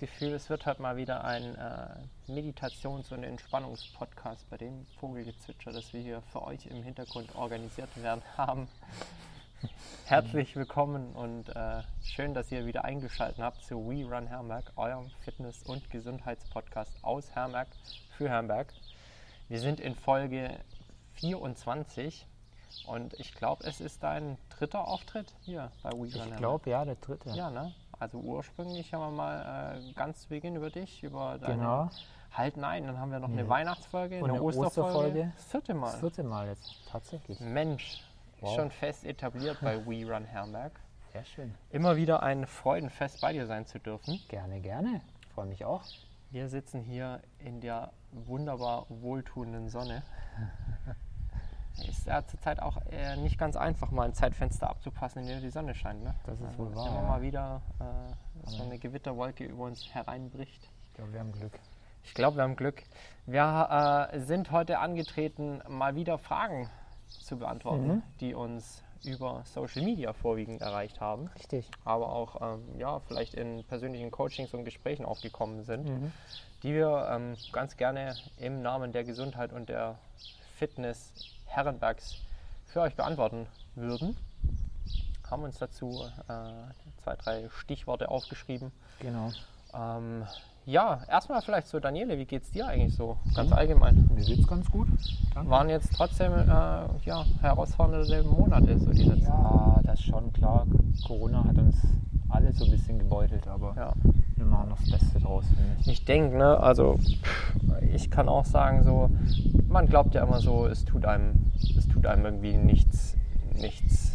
Ich das Gefühl, es wird heute mal wieder ein äh, Meditations- und Entspannungspodcast bei dem Vogelgezwitscher, das wir hier für euch im Hintergrund organisiert werden haben. Herzlich willkommen und äh, schön, dass ihr wieder eingeschaltet habt zu We Run Herberg, eurem Fitness- und Gesundheitspodcast aus Herberg für Herberg. Wir sind in Folge 24 und ich glaube, es ist dein dritter Auftritt hier bei We Run Ich Herberg. glaube, ja, der dritte. Ja, ne? Also ursprünglich haben wir mal äh, ganz zu Beginn über dich, über deine... Genau. Halt nein, dann haben wir noch eine Nee. Weihnachtsfolge, Und eine Osterfolge. Osterfolge. Das vierte Mal. Das vierte Mal jetzt, tatsächlich. Mensch, Wow. schon fest etabliert bei We Run Herberg. Sehr schön. Immer wieder ein Freudenfest bei dir sein zu dürfen. Gerne, gerne. Freue mich auch. Wir sitzen hier in der wunderbar wohltuenden Sonne. Ist ja zurzeit auch äh, nicht ganz einfach, mal ein Zeitfenster abzupassen, in dem die Sonne scheint. Ne? Das ist Also wohl wahr, Immer ja. mal wieder äh, so eine Gewitterwolke über uns hereinbricht. Ich glaube, wir haben Glück. Ich glaube, wir haben Glück. Wir äh, sind heute angetreten, mal wieder Fragen zu beantworten, Mhm. die uns über Social Media vorwiegend erreicht haben, Richtig. aber auch ähm, ja, vielleicht in persönlichen Coachings und Gesprächen aufgekommen sind, Mhm. die wir ähm, ganz gerne im Namen der Gesundheit und der Fitness Herrenbergs für euch beantworten würden. Haben uns dazu äh, zwei, drei Stichworte aufgeschrieben. Genau. Ähm, ja, erstmal vielleicht so, Daniele, wie geht's dir eigentlich so, ganz allgemein? Mir geht's ganz gut. Danke. Waren jetzt trotzdem äh, ja, herausfordernde Monate, so die letzten. Ja, das ist schon klar. Corona hat uns alle so ein bisschen gebeutelt, aber Ja. Wir machen noch das Beste draus, ich. Ich denke, ne, also ich kann auch sagen, so, man glaubt ja immer so, es tut einem, es tut einem irgendwie nichts, nichts,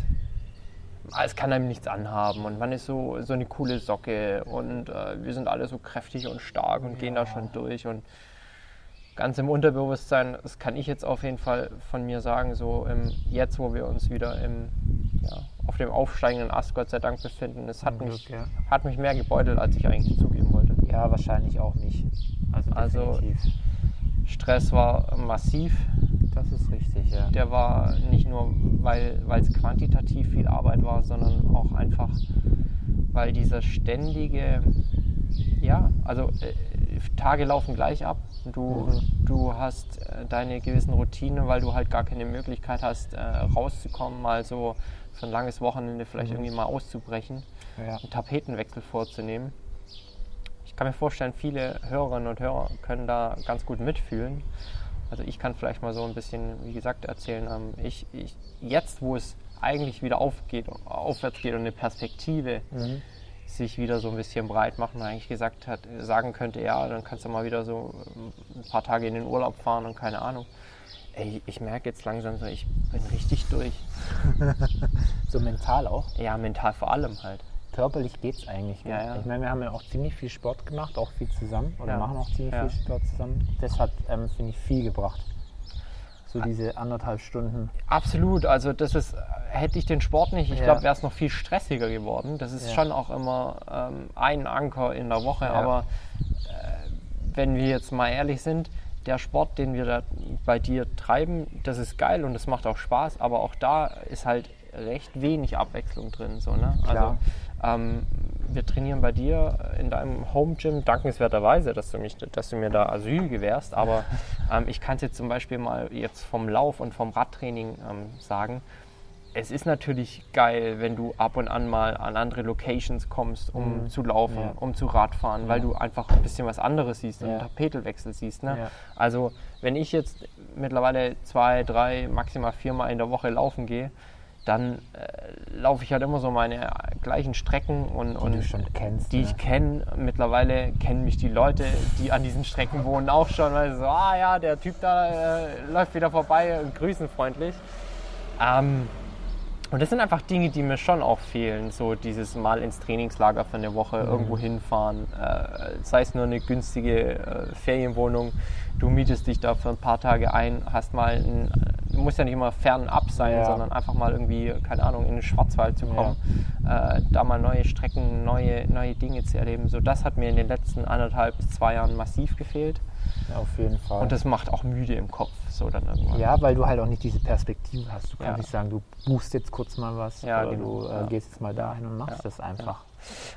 es kann einem nichts anhaben und man ist so, so eine coole Socke und äh, wir sind alle so kräftig und stark und gehen da Ja. schon durch und ganz im Unterbewusstsein, das kann ich jetzt auf jeden Fall von mir sagen, so im, jetzt, wo wir uns wieder im, ja, auf dem aufsteigenden Ast, Gott sei Dank, befinden, es hat Zum mich, Glück, ja. hat mich mehr gebeutelt, als ich eigentlich zugeben wollte. Ja, wahrscheinlich auch nicht. Also, Also-. Stress war massiv. das ist richtig, ja. Der war nicht nur, weil weil es quantitativ viel Arbeit war, sondern auch einfach, weil dieser ständige, ja, also äh, Tage laufen gleich ab. Du, Mhm. du hast äh, deine gewissen Routinen, weil du halt gar keine Möglichkeit hast, äh, rauszukommen, mal so für ein langes Wochenende vielleicht Mhm. irgendwie mal auszubrechen, ja. einen Tapetenwechsel vorzunehmen. Ich kann mir vorstellen, viele Hörerinnen und Hörer können da ganz gut mitfühlen. Also ich kann vielleicht mal so ein bisschen, wie gesagt, erzählen. Ähm, ich, ich, jetzt, wo es eigentlich wieder aufgeht, aufwärts geht und eine Perspektive Mhm. sich wieder so ein bisschen breit macht und eigentlich gesagt hat, sagen könnte, ja, dann kannst du mal wieder so ähm, ein paar Tage in den Urlaub fahren und keine Ahnung. Ey, ich merke jetzt langsam so, ich bin richtig durch. So mental auch. Ja, mental vor allem halt. Körperlich geht's eigentlich. gell? Ja, ja. Ich meine, wir haben ja auch ziemlich viel Sport gemacht, auch viel zusammen. Oder Ja. machen auch ziemlich viel Sport zusammen. Das hat, ähm, finde ich, viel gebracht. So diese anderthalb Stunden. Absolut, also das ist, hätte ich den Sport nicht, ich glaube, wäre es noch viel stressiger geworden. Das ist schon auch immer ähm, ein Anker in der Woche, aber äh, wenn wir jetzt mal ehrlich sind, der Sport, den wir da bei dir treiben, das ist geil und das macht auch Spaß, aber auch da ist halt recht wenig Abwechslung drin. So, ne? Klar. Also ähm, wir trainieren bei dir in deinem Home Gym, dankenswerterweise, dass du, mich, dass du mir da Asyl gewährst, aber ähm, ich kann es jetzt zum Beispiel mal jetzt vom Lauf und vom Radtraining ähm, sagen. Es ist natürlich geil, wenn du ab und an mal an andere Locations kommst, um Mhm. zu laufen, Ja. um zu Radfahren, weil Ja. du einfach ein bisschen was anderes siehst, Ja. einen Tapetelwechsel siehst. Ne? Also wenn ich jetzt mittlerweile zwei, drei, maximal viermal in der Woche laufen gehe, dann äh, laufe ich halt immer so meine gleichen Strecken und, und du schon kennst, die ne? ich kenne. Mittlerweile kennen mich die Leute, die an diesen Strecken wohnen, auch schon, weil sie so, ah ja, der Typ da äh, läuft wieder vorbei und grüßen freundlich. Ähm, und das sind einfach Dinge, die mir schon auch fehlen. So dieses Mal ins Trainingslager für eine Woche irgendwo hinfahren. Äh, sei es nur eine günstige äh, Ferienwohnung. Du mietest dich da für ein paar Tage ein, hast mal ein, muss ja nicht immer fernab sein, Ja. sondern einfach mal irgendwie, keine Ahnung, in den Schwarzwald zu kommen, äh, da mal neue Strecken, neue, neue Dinge zu erleben. So, das hat mir in den letzten anderthalb bis zwei Jahren massiv gefehlt. Auf jeden Fall. Und das macht auch müde im Kopf, so dann irgendwann. ja, weil du halt auch nicht diese Perspektive hast. Du kannst Ja. nicht sagen, du buchst jetzt kurz mal was Ja, oder genau, du äh, ja. gehst jetzt mal dahin und machst Ja, das einfach.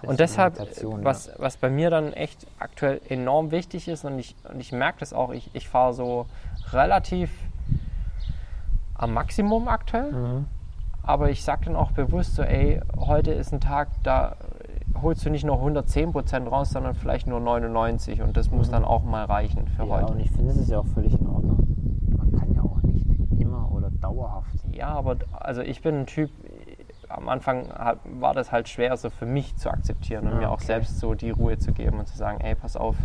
Das Und deshalb, was, was bei mir dann echt aktuell enorm wichtig ist, und ich, und ich merke das auch, ich, ich fahre so relativ am Maximum aktuell. Mhm. aber ich sage dann auch bewusst so, ey, heute ist ein Tag, da holst du nicht nur 110% raus, sondern vielleicht nur 99 und das muss dann auch mal reichen für Mhm. Ja, heute. und ich finde, es ist ja auch völlig in Ordnung. Man kann ja auch nicht immer oder dauerhaft. Ja, aber also ich bin ein Typ, am Anfang hat, war das halt schwer, so für mich zu akzeptieren und Ah, mir auch okay. selbst so die Ruhe zu geben und zu sagen, ey, pass auf,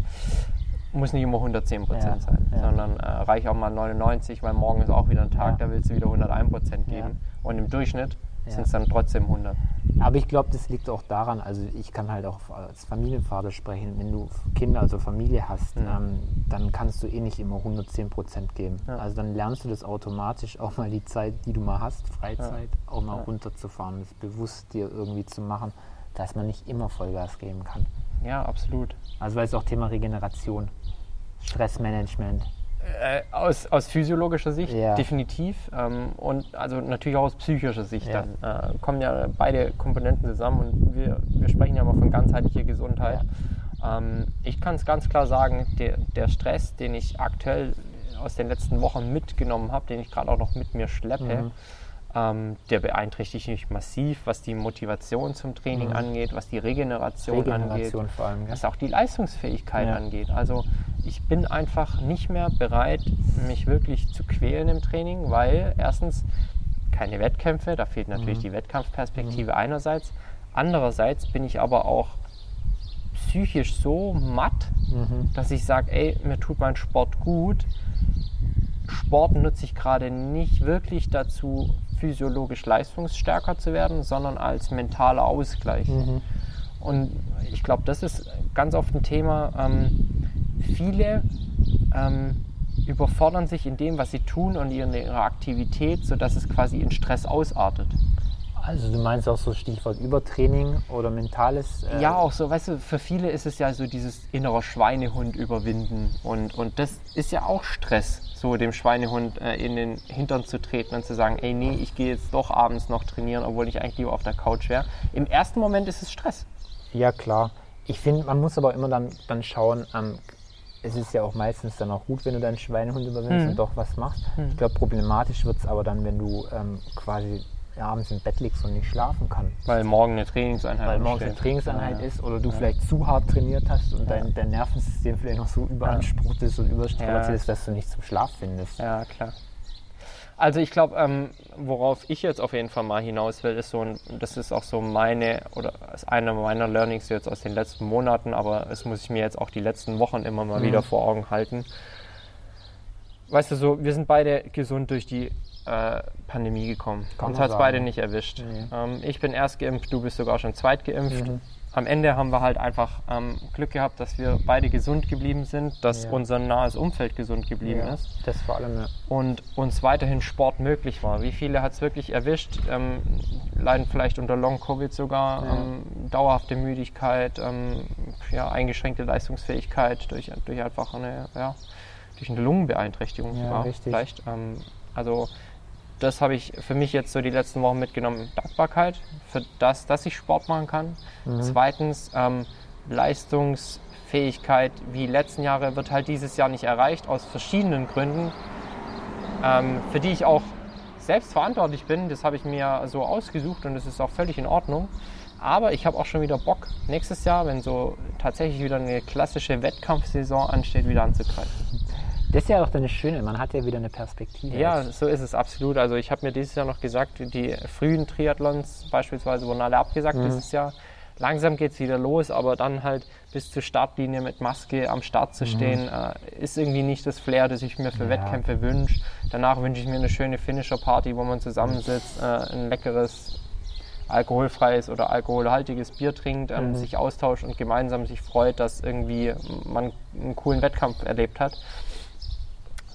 muss nicht immer 110 Prozent Ja, sein, ja. sondern äh, reich auch mal 99, weil morgen ist auch wieder ein Tag, Ja. da willst du wieder 101 Prozent geben und im Durchschnitt Ja. sind es dann trotzdem 100. Aber ich glaube, das liegt auch daran, also ich kann halt auch als Familienvater sprechen, wenn du Kinder, also Familie hast, Mhm. ähm, dann kannst du eh nicht immer 110 Prozent geben. Ja. Also dann lernst du das automatisch auch mal die Zeit, die du mal hast, Freizeit, auch mal Ja. runterzufahren, das bewusst dir irgendwie zu machen, dass man nicht immer Vollgas geben kann. Ja, absolut. Also weil es auch Thema Regeneration, Stressmanagement. Äh, aus, aus physiologischer Sicht Ja. definitiv ähm, und also natürlich auch aus psychischer Sicht Ja. dann. Äh, kommen ja beide Komponenten zusammen und wir, wir sprechen ja mal von ganzheitlicher Gesundheit. Ähm, ich kann es ganz klar sagen, der, der Stress, den ich aktuell aus den letzten Wochen mitgenommen habe, den ich gerade auch noch mit mir schleppe, Mhm. Ähm, der beeinträchtigt mich massiv, was die Motivation zum Training Mhm. angeht, was die Regeneration, angeht Regeneration vor allem. gell? was auch die Leistungsfähigkeit Ja. angeht. Also ich bin einfach nicht mehr bereit, mich wirklich zu quälen im Training, weil erstens keine Wettkämpfe, da fehlt natürlich Mhm. die Wettkampfperspektive einerseits. Andererseits bin ich aber auch psychisch so matt, Mhm. dass ich sage, ey, mir tut mein Sport gut. Sport nutze ich gerade nicht wirklich dazu, physiologisch leistungsstärker zu werden, sondern als mentaler Ausgleich. Mhm. Und ich glaube, das ist ganz oft ein Thema. Ähm, viele ähm, überfordern sich in dem, was sie tun und in ihrer Aktivität, sodass es quasi in Stress ausartet. Also du meinst auch so Stichwort Übertraining oder mentales? äh, Ja, auch so, weißt du, für viele ist es ja so dieses innere Schweinehund überwinden. Und, und das ist ja auch Stress, so dem Schweinehund äh, in den Hintern zu treten und zu sagen, ey, nee, ich gehe jetzt doch abends noch trainieren, obwohl ich eigentlich lieber auf der Couch wäre. Im ersten Moment ist es Stress. Ja, klar. Ich finde, man muss aber immer dann, dann schauen, ähm, es ist ja auch meistens dann auch gut, wenn du deinen Schweinehund überwindest Mhm. und doch was machst. Mhm. Ich glaube, problematisch wird es aber dann, wenn du ähm, quasi abends im Bett liegst und nicht schlafen kannst. Weil morgen eine Trainingseinheit Weil morgens eine. Trainingseinheit Ja, ja. ist oder du vielleicht zu hart trainiert hast und dein, dein Nervensystem vielleicht noch so überansprucht ist und überstrapaziert Ja. ist, dass du nicht zum Schlaf findest. Ja, klar. Also ich glaube, ähm, worauf ich jetzt auf jeden Fall mal hinaus will, ist so, ein, das ist auch so meine, oder ist einer meiner Learnings jetzt aus den letzten Monaten, aber es muss ich mir jetzt auch die letzten Wochen immer mal Mhm. wieder vor Augen halten. Weißt du so, wir sind beide gesund durch die äh, Pandemie gekommen. Kann Uns hat es beide nicht erwischt. Nee. Ähm, ich bin erst geimpft, du bist sogar schon zweit geimpft. Mhm. Am Ende haben wir halt einfach ähm, Glück gehabt, dass wir beide gesund geblieben sind, dass Ja. unser nahes Umfeld gesund geblieben Ja, ist das vor allem, ja. und uns weiterhin Sport möglich war. Wie viele hat es wirklich erwischt? Ähm, leiden vielleicht unter Long-Covid sogar, Ja. ähm, dauerhafte Müdigkeit, ähm, ja, eingeschränkte Leistungsfähigkeit durch, durch einfach eine, ja, durch eine Lungenbeeinträchtigung sogar richtig. vielleicht. Ähm, also das habe ich für mich jetzt so die letzten Wochen mitgenommen. Dankbarkeit für das, dass ich Sport machen kann. Mhm. Zweitens ähm, Leistungsfähigkeit wie letzten Jahre wird halt dieses Jahr nicht erreicht aus verschiedenen Gründen, ähm, für die ich auch selbst verantwortlich bin. Das habe ich mir so ausgesucht und das ist auch völlig in Ordnung. Aber ich habe auch schon wieder Bock, nächstes Jahr, wenn so tatsächlich wieder eine klassische Wettkampfsaison ansteht, wieder anzugreifen. Das ist ja auch das Schöne, man hat ja wieder eine Perspektive. Ja, so ist es absolut. Also ich habe mir dieses Jahr noch gesagt, die frühen Triathlons beispielsweise wurden alle abgesagt Mhm. dieses Jahr. Langsam geht es wieder los, aber dann halt bis zur Startlinie mit Maske am Start zu stehen, äh, ist irgendwie nicht das Flair, das ich mir für Mhm. Ja. Wettkämpfe wünsche. Danach wünsche ich mir eine schöne Finisher-Party, wo man zusammensitzt, äh, ein leckeres alkoholfreies oder alkoholhaltiges Bier trinkt, ähm, Mhm. sich austauscht und gemeinsam sich freut, dass irgendwie man einen coolen Wettkampf erlebt hat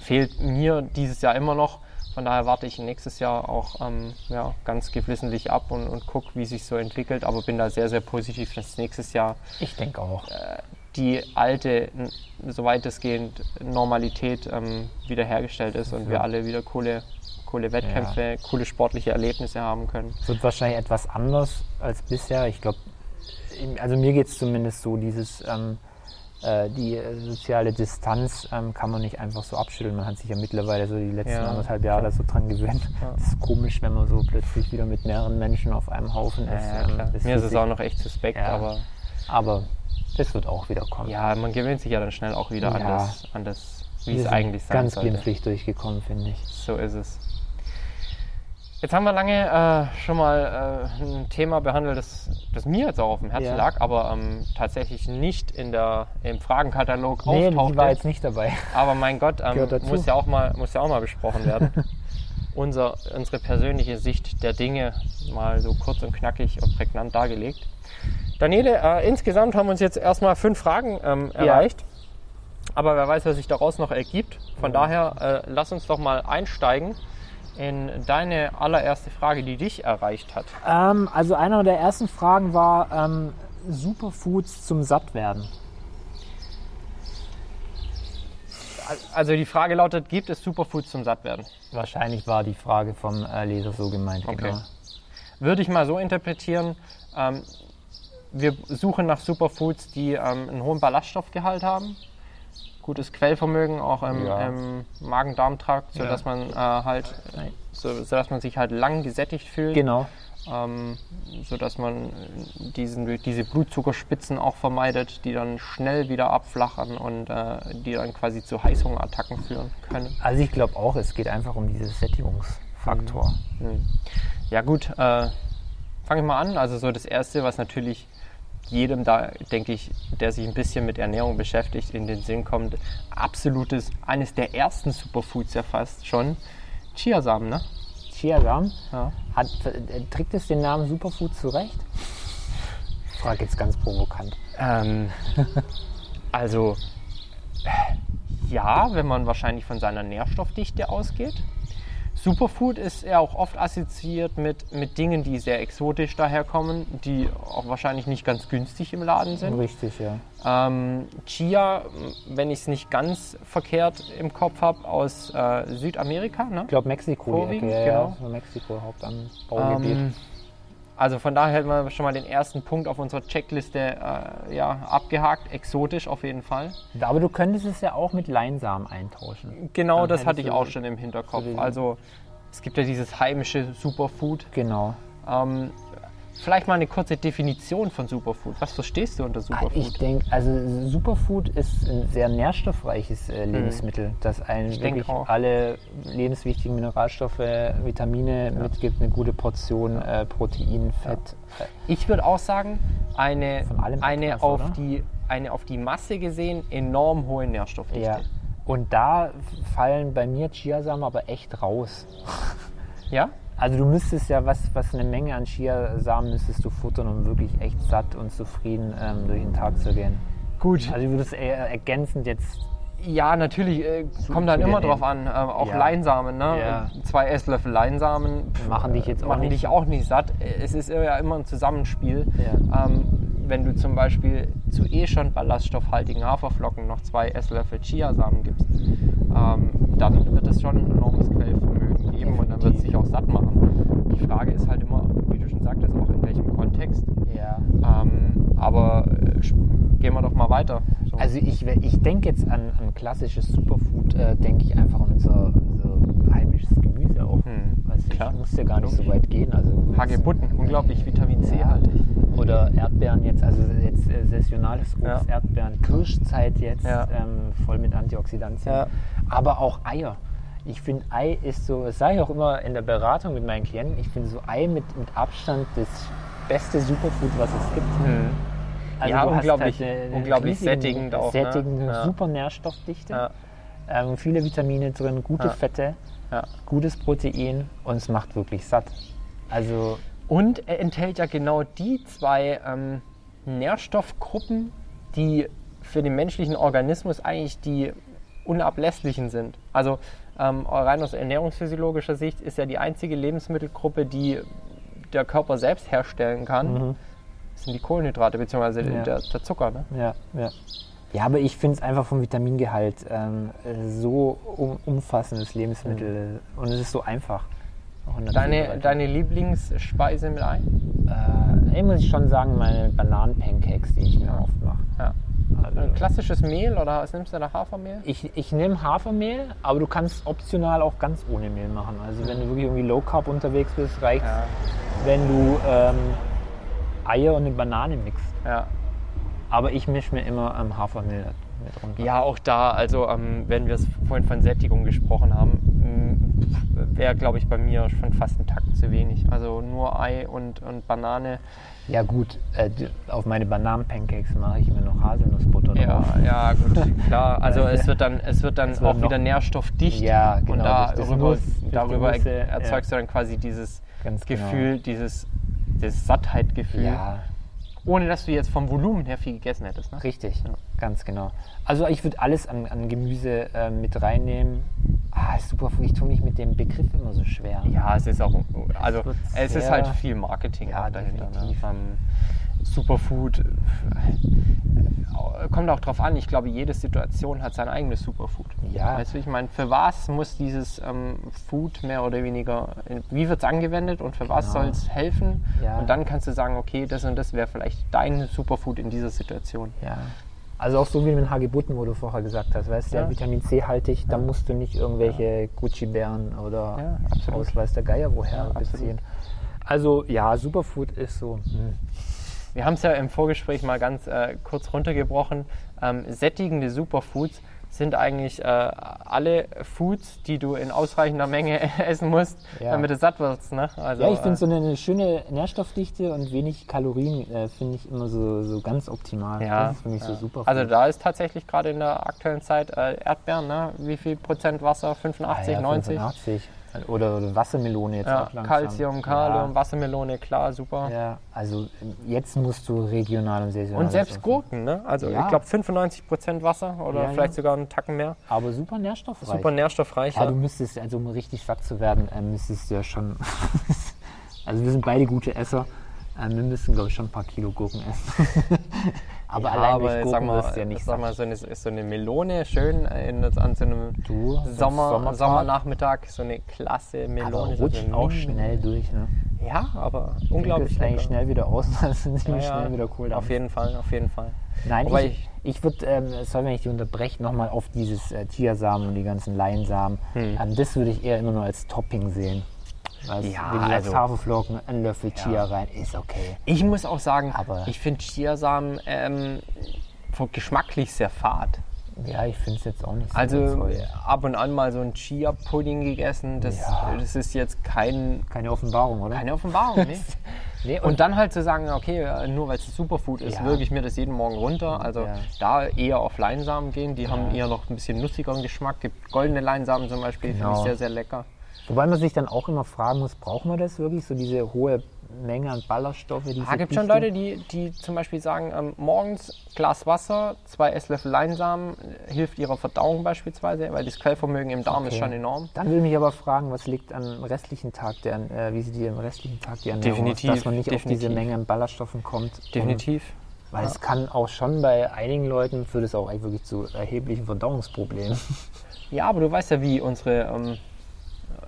fehlt mir dieses Jahr immer noch. Von daher warte ich nächstes Jahr auch ähm, ja, ganz geflissentlich ab und, und gucke, wie sich so entwickelt. Aber bin da sehr, sehr positiv, dass nächstes Jahr Ich denke auch. die alte, soweit es geht, Normalität ähm, wiederhergestellt ist und wir alle wieder coole, coole Wettkämpfe, coole sportliche Erlebnisse haben können. Es wird wahrscheinlich etwas anders als bisher. Ich glaube, also mir geht es zumindest so, dieses, ähm, äh, die äh, soziale Distanz ähm, kann man nicht einfach so abschütteln. Man hat sich ja mittlerweile so die letzten Ja, anderthalb Jahre so dran gewöhnt. Ja. Das ist komisch, wenn man so plötzlich wieder mit mehreren Menschen auf einem Haufen ist. Ja, Ähm, Mir ist es auch noch echt suspekt, aber Aber das wird auch wieder kommen. ja, man gewöhnt sich ja dann schnell auch wieder an das, an das wie Wir es eigentlich sein ganz sollte. glimpflich durchgekommen, finde ich. So ist es. Jetzt haben wir lange äh, schon mal äh, ein Thema behandelt, das, das mir jetzt auch auf dem Herzen Ja. lag, aber ähm, tatsächlich nicht in der, im Fragenkatalog Nee, die auftauchte. war jetzt nicht dabei. Aber mein Gott, ähm, muss, ja auch mal, muss ja auch mal besprochen werden. Unser, unsere persönliche Sicht der Dinge mal so kurz und knackig und prägnant dargelegt. Daniele, äh, insgesamt haben uns jetzt erstmal fünf Fragen ähm, erreicht. Aber wer weiß, was sich daraus noch ergibt. Von daher, äh, lass uns doch mal einsteigen in deine allererste Frage, die dich erreicht hat. Ähm, also einer der ersten Fragen war ähm, Superfoods zum Sattwerden. Also die Frage lautet, gibt es Superfoods zum Sattwerden? Wahrscheinlich war die Frage vom äh, Leser so gemeint. Okay. Genau. Würde ich mal so interpretieren, ähm, wir suchen nach Superfoods, die ähm, einen hohen Ballaststoffgehalt haben, gutes Quellvermögen auch im, Ja. im Magen-Darm-Trakt, sodass man äh, halt, so, sodass man sich halt lang gesättigt fühlt, Genau. ähm, sodass man diesen, diese Blutzuckerspitzen auch vermeidet, die dann schnell wieder abflachen und äh, die dann quasi zu Heißhungerattacken führen können. Also ich glaube auch, es geht einfach um diesen Sättigungsfaktor. Ja gut, äh, fange ich mal an. Also so das Erste, was natürlich jedem da, denke ich, der sich ein bisschen mit Ernährung beschäftigt, in den Sinn kommt, absolutes, eines der ersten Superfoods ja fast schon, Chiasamen, ne? Chiasamen, Ja. hat, äh, trägt es den Namen Superfood zurecht? Frage jetzt ganz provokant. Ähm, also ja, wenn man wahrscheinlich von seiner Nährstoffdichte ausgeht. Superfood ist ja auch oft assoziiert mit, mit Dingen, die sehr exotisch daherkommen, die auch wahrscheinlich nicht ganz günstig im Laden sind. Richtig, ja. Ähm, Chia, wenn ich es nicht ganz verkehrt im Kopf habe, aus äh, Südamerika. Ne? Ich glaube Mexiko, die Vorwiegend, Ecke, ja, genau. ja. So Mexiko, Hauptanbaugebiet. Ähm, also von daher hätten wir schon mal den ersten Punkt auf unserer Checkliste äh, ja, abgehakt. Exotisch auf jeden Fall. Aber du könntest es ja auch mit Leinsamen eintauschen. Genau, Dann das hatte ich auch schon im Hinterkopf. Also es gibt ja dieses heimische Superfood. Genau. Ähm, vielleicht mal eine kurze Definition von Superfood. Was verstehst du unter Superfood? Ah, Ich denke, also Superfood ist ein sehr nährstoffreiches äh, Lebensmittel, das einen Ich wirklich alle lebenswichtigen Mineralstoffe, Vitamine mitgibt, eine gute Portion äh, Protein, Fett. Äh, Ich würde auch sagen, eine, eine, etwas, auf oder? die, eine auf die Masse gesehen enorm hohe Nährstoffdichte. ja. Und da fallen bei mir Chiasamen aber echt raus. Ja? Also du müsstest ja was, was eine Menge an Chiasamen müsstest du futtern, um wirklich echt satt und zufrieden ähm, durch den Tag zu gehen. Gut. Also ich würde es eher ergänzend jetzt Ja, natürlich, äh, kommt dann immer drauf an. Äh, auch Ja. Leinsamen, ne? Ja. Zwei Esslöffel Leinsamen pff, Machen dich jetzt auch machen nicht- dich auch nicht satt. Es ist ja immer ein Zusammenspiel. Ja. Ähm, wenn du zum Beispiel zu eh schon ballaststoffhaltigen Haferflocken noch zwei Esslöffel Chiasamen gibst, ähm, dann wird es schon ein enormes Quellvermögen geben und dann wird es dich auch satt machen. Die Frage ist halt immer, wie du schon sagtest, auch in welchem Kontext. ja. Ähm, aber äh, gehen wir doch mal weiter. So. Also ich, ich denke jetzt an, an klassisches Superfood, äh, denke ich einfach an unser, unser heimisches Gemüse auch. Hm, ich, klar. muss ja gar nicht so weit gehen. Also Hagebutten, unglaublich Vitamin C Ja. haltig. Oder Erdbeeren jetzt, also jetzt äh, saisonales Obst, Ja. Erdbeeren, Kirschzeit jetzt, Ja. ähm, voll mit Antioxidantien. Aber auch Eier. Ich finde, Ei ist so, das sage ich auch immer in der Beratung mit meinen Klienten, ich finde so Ei mit, mit Abstand das beste Superfood, was es gibt. Also Ja, unglaublich- eine- eine unglaublich sättigend auch, ne? Sättigende, Ja. super Nährstoffdichte. Ja. Ähm, viele Vitamine drin, gute Ja. Fette, gutes Protein und es macht wirklich satt. Also Und er enthält ja genau die zwei ähm, Nährstoffgruppen, die für den menschlichen Organismus eigentlich die unablässlichen sind. Also ähm, rein aus ernährungsphysiologischer Sicht ist ja die einzige Lebensmittelgruppe, die der Körper selbst herstellen kann, Mhm. sind die Kohlenhydrate bzw. Ja. der, der Zucker. Ne? Ja, ja. Ja, aber ich finde es einfach vom Vitamingehalt ähm, äh, so um, umfassendes Lebensmittel und es ist so einfach. Deine, deine Lieblingsspeise mit ein? Äh, ich muss ich schon sagen, meine Bananen-Pancakes, die ich mir oft mache. Ja. Also, Ein klassisches Mehl oder was nimmst du da Hafermehl? ich ich nehme Hafermehl, aber du kannst optional auch ganz ohne Mehl machen. Also wenn du wirklich irgendwie Low Carb unterwegs bist, reicht Ja. wenn du ähm, Eier und eine Banane mixt. Ja. Aber ich mische mir immer ähm, Hafermehl mit runter. Ja, auch da, also ähm, wenn wir es vorhin von Sättigung gesprochen haben, wäre, glaube ich, bei mir schon fast ein Tacken zu wenig. Also nur Ei und, und Banane. Ja gut, äh, auf meine Bananen-Pancakes mache ich mir noch Haselnussbutter Ja, drauf. ja, gut, klar. Also es wird dann, es wird dann Es auch wieder nährstoffdicht. Ja, genau, Und das darüber, die darüber Nüsse, erzeugst du dann quasi dieses Ganz genau. Gefühl, dieses, dieses Sattheitgefühl. Ja, Ohne dass du jetzt vom Volumen her viel gegessen hättest. Ne? richtig, ganz genau. Also ich würde alles an, an Gemüse äh, mit reinnehmen. Ah, ist super, ich tue mich mit dem Begriff immer so schwer. Ja, es ist auch, also wird es ist halt viel Marketing Ja, dahinter. Ne? definitiv. Ähm, Superfood, äh, kommt auch drauf an. Ich glaube, jede Situation hat sein eigenes Superfood. Ja. Weißt du, ich meine, für was muss dieses ähm, Food mehr oder weniger, wie wird es angewendet und für was Genau. soll es helfen? Ja. Und dann kannst du sagen, okay, das und das wäre vielleicht dein Superfood in dieser Situation. Ja. Also auch so wie mit den Hagebutten, wo du vorher gesagt hast, weißt du, Ja. ja. Vitamin C haltig, da musst du nicht irgendwelche Gucci-Bären oder Ja. Ausweis der Geier woher Ja, beziehen. Also ja, Superfood ist so. Hm. Wir haben es ja im Vorgespräch mal ganz äh, kurz runtergebrochen. Ähm, sättigende Superfoods sind eigentlich äh, alle Foods, die du in ausreichender Menge essen musst, Ja. damit du satt wirst. Ne? Also, Ja, ich finde äh, so eine, eine schöne Nährstoffdichte und wenig Kalorien äh, finde ich immer so, so ganz optimal. ja, das ist für mich so ja. super. Also da ist tatsächlich gerade in der aktuellen Zeit äh, Erdbeeren, ne? wie viel Prozent Wasser? 85, Ah ja, 90? 85. Oder, Wassermelone jetzt Ja, auch langsam. Calcium, Kalium, Ja. Wassermelone, klar, super. Ja, also jetzt musst du regional und saisonal. Und selbst. Gurken, ne? Also Ja. ich glaube 95% Wasser oder vielleicht sogar einen Tacken mehr. Aber super nährstoffreich. Super nährstoffreich. Ja, du müsstest, also um richtig satt zu werden, äh, müsstest du ja schon. also wir sind beide gute Esser. Äh, wir müssen, glaube ich, schon ein paar Kilo Gurken essen. aber Ja, allein durch aber Gurken sag mal, du ja nicht sag mal so, eine, so eine Melone schön in, an so einem Du, Sommer. Sommernachmittag, so eine klasse Melone. aber rutscht auch schnell durch. Ne? Ja, aber Unglaublich unglaublich eigentlich lecker. schnell wieder aus, also ziemlich Ja, schnell wieder cool. Auf jeden Fall, auf jeden Fall. Nein, Wobei ich, ich würde, ähm, sorry, wenn ich dich unterbreche, nochmal auf dieses äh, Chiasamen und die ganzen Leinsamen. Hm. Ähm, das würde ich eher immer nur als Topping sehen. Also, Ja, wie du also- Haferflocken, ein Löffel Chia rein, ist okay. Ich muss auch sagen, Aber- ich finde Chiasamen ähm, geschmacklich sehr fad. Ja, ich finde es jetzt auch nicht so Also ab und an mal so ein Chia-Pudding gegessen, das, Ja. das ist jetzt kein, Keine Offenbarung, oder? keine Offenbarung. Nee. Nee, Und dann halt zu sagen, okay, nur weil es ein Superfood ist, Ja. würge ich mir das jeden Morgen runter. Also Ja. da eher auf Leinsamen gehen. Die haben eher noch ein bisschen nussigeren Geschmack. Gibt goldene Leinsamen zum Beispiel, finde ich Genau. sehr, sehr lecker. Wobei man sich dann auch immer fragen muss, braucht man das wirklich, so diese hohe Menge an Ballaststoffe? Diese Da gibt schon? Leute, die, die zum Beispiel sagen, ähm, morgens Glas Wasser, zwei Esslöffel Leinsamen, äh, hilft ihrer Verdauung beispielsweise, weil das Quellvermögen im Darm ist Okay. schon enorm. Dann würde mich aber fragen, was liegt am restlichen Tag, der, äh, wie sieht die am restlichen Tag die Ernährung Definitiv, aus, dass man nicht auf diese definitiv. Menge an Ballaststoffen kommt? Definitiv. Weil es kann auch schon bei einigen Leuten, führt es auch eigentlich wirklich zu erheblichen Verdauungsproblemen. Ja, aber du weißt ja, wie unsere ähm,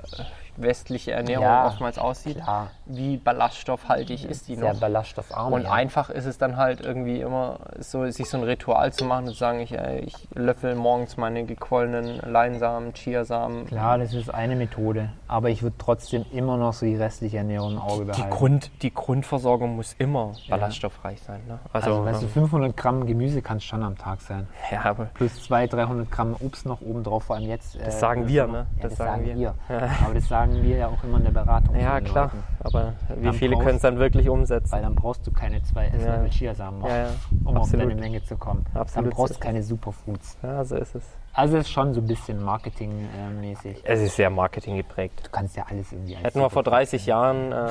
äh, westliche Ernährung Ja, oftmals aussieht. klar. Wie ballaststoffhaltig ist die Sehr noch? ballaststoffarm. Und ja. einfach ist es dann halt irgendwie immer so, sich so ein Ritual zu machen und zu sagen, ich, äh, ich löffel morgens meine gequollenen Leinsamen, Chiasamen. Klar, das ist eine Methode, aber ich würde trotzdem immer noch so die restliche Ernährung im Auge Die, behalten. Grund, die Grundversorgung muss immer ballaststoffreich sein. Ne? Also, also, weißt du, ähm, 500 Gramm Gemüse kann es schon am Tag sein. ja, aber Plus 200, 300 Gramm Obst noch oben drauf, vor allem jetzt. äh, Das sagen wir, ne? Das, Das sagen sagen wir. wir. Aber das sagen wir ja auch immer in der Beratung. ja klar. Leuten. Aber wie Dann viele können es dann wirklich umsetzen? Weil dann brauchst du keine zwei Esslöffel Ja. Chiasamen machen, Ja, ja. um auf Absolut. deine Menge zu kommen. Absolut Dann brauchst du keine Superfoods. Ja, so ist es. Also es ist schon so ein bisschen marketingmäßig. Es ist sehr Marketing geprägt. Du kannst ja alles irgendwie als Hätten wir vor Superfood 30 Jahren äh,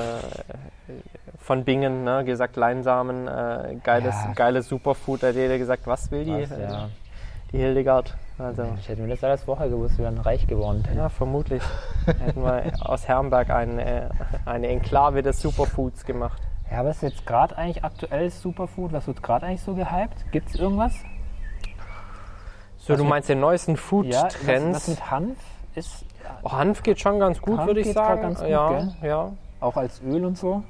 von Bingen ne, gesagt, Leinsamen, äh, geiles, Ja. geiles Superfood, da hätte jeder gesagt, was will die, Was, äh, ja. die Hildegard? Also, Ich hätte mir das alles vorher gewusst, wir wären reich geworden. ja, vermutlich hätten wir aus Herrenberg eine, eine Enklave des Superfoods gemacht. Ja, was ist jetzt gerade eigentlich aktuelles Superfood? Was wird gerade eigentlich so gehypt? Gibt es irgendwas? So, Was du meinst den neuesten Ja, was, Food-Trends? was mit Hanf ist Oh, Hanf geht schon ganz gut, würde ich sagen. ganz gut, ja, gell? ja. auch als Öl und so.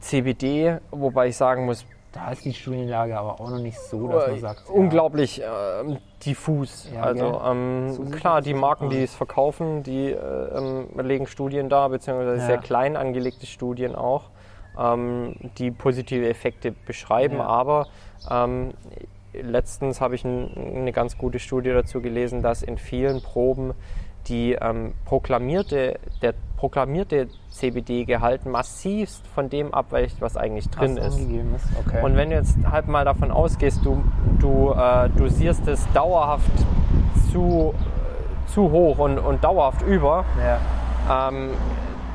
CBD, wobei ich sagen muss, Da ist die Studienlage aber auch noch nicht so, dass man äh, sagt. unglaublich ähm, diffus. Ja, also ähm, So klar, die. Marken, die es verkaufen, die äh, ähm, legen Studien dar, beziehungsweise Ja. sehr klein angelegte Studien auch, ähm, die positive Effekte beschreiben. Ja. Aber ähm, letztens habe ich ein, eine ganz gute Studie dazu gelesen, dass in vielen Proben die ähm, proklamierte, der proklamierte CBD-Gehalt massivst von dem abweicht, was eigentlich ja, drin was ist. ist. Okay. Und wenn du jetzt halt mal davon ausgehst, du, du äh, dosierst es dauerhaft zu, äh, zu hoch und, und dauerhaft über, ja. ähm,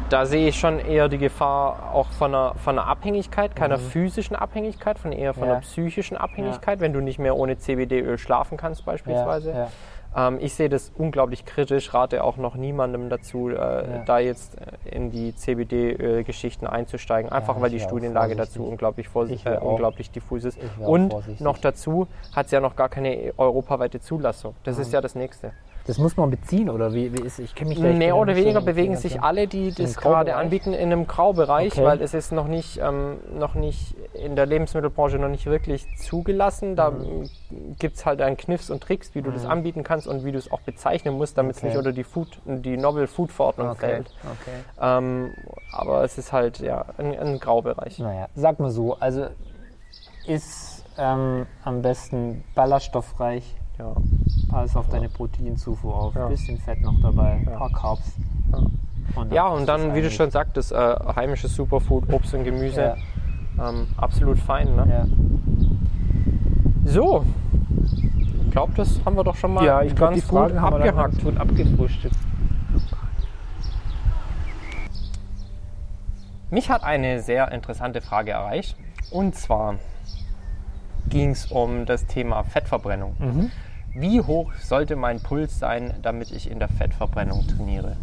da sehe ich schon eher die Gefahr auch von einer, von einer Abhängigkeit, keiner physischen Abhängigkeit, von eher von Mhm. Ja. einer psychischen Abhängigkeit, wenn du nicht mehr ohne CBD-Öl schlafen kannst beispielsweise. Ja, ja. Ähm, ich sehe das unglaublich kritisch, rate auch noch niemandem dazu, äh, da jetzt äh, in die CBD-Geschichten einzusteigen, einfach Ja, weil die Studienlage dazu unglaublich, äh, unglaublich diffus ist. Und vorsichtig. noch dazu hat es ja noch gar keine europaweite Zulassung. Das ist ja das Nächste. Das muss man beziehen, oder wie, wie ist Ich kenne mich da- Mehr oder so weniger bewegen sich alle, die das gerade anbieten, in einem Graubereich, Okay. weil es ist noch nicht, ähm, noch nicht in der Lebensmittelbranche noch nicht wirklich zugelassen. Da Mhm. gibt es halt einen Kniffs und Tricks, wie du das anbieten kannst und wie du es auch bezeichnen musst, damit es Okay. nicht unter die, Food, die Novel Food Verordnung Okay. fällt. okay. Ähm, aber es ist halt ja ein, ein Graubereich. Naja, sag mal so, also ist ähm, am besten ballaststoffreich, Ja. pass auf deine Proteinzufuhr auf, Ja. bisschen Fett noch dabei, ein paar Carbs. Und Ja, und dann, wie du schon sagtest, äh, heimisches Superfood, Obst und Gemüse, Ja, ähm, absolut fein. Ne? ja. So, ich glaube, das haben wir doch schon mal ja ich ganz die Frage gut haben wir dann abgehakt. gut abgefrühstückt. Mich hat eine sehr interessante Frage erreicht. Und zwar ging es um das Thema Fettverbrennung. Mhm. Wie hoch sollte mein Puls sein, damit ich in der Fettverbrennung trainiere?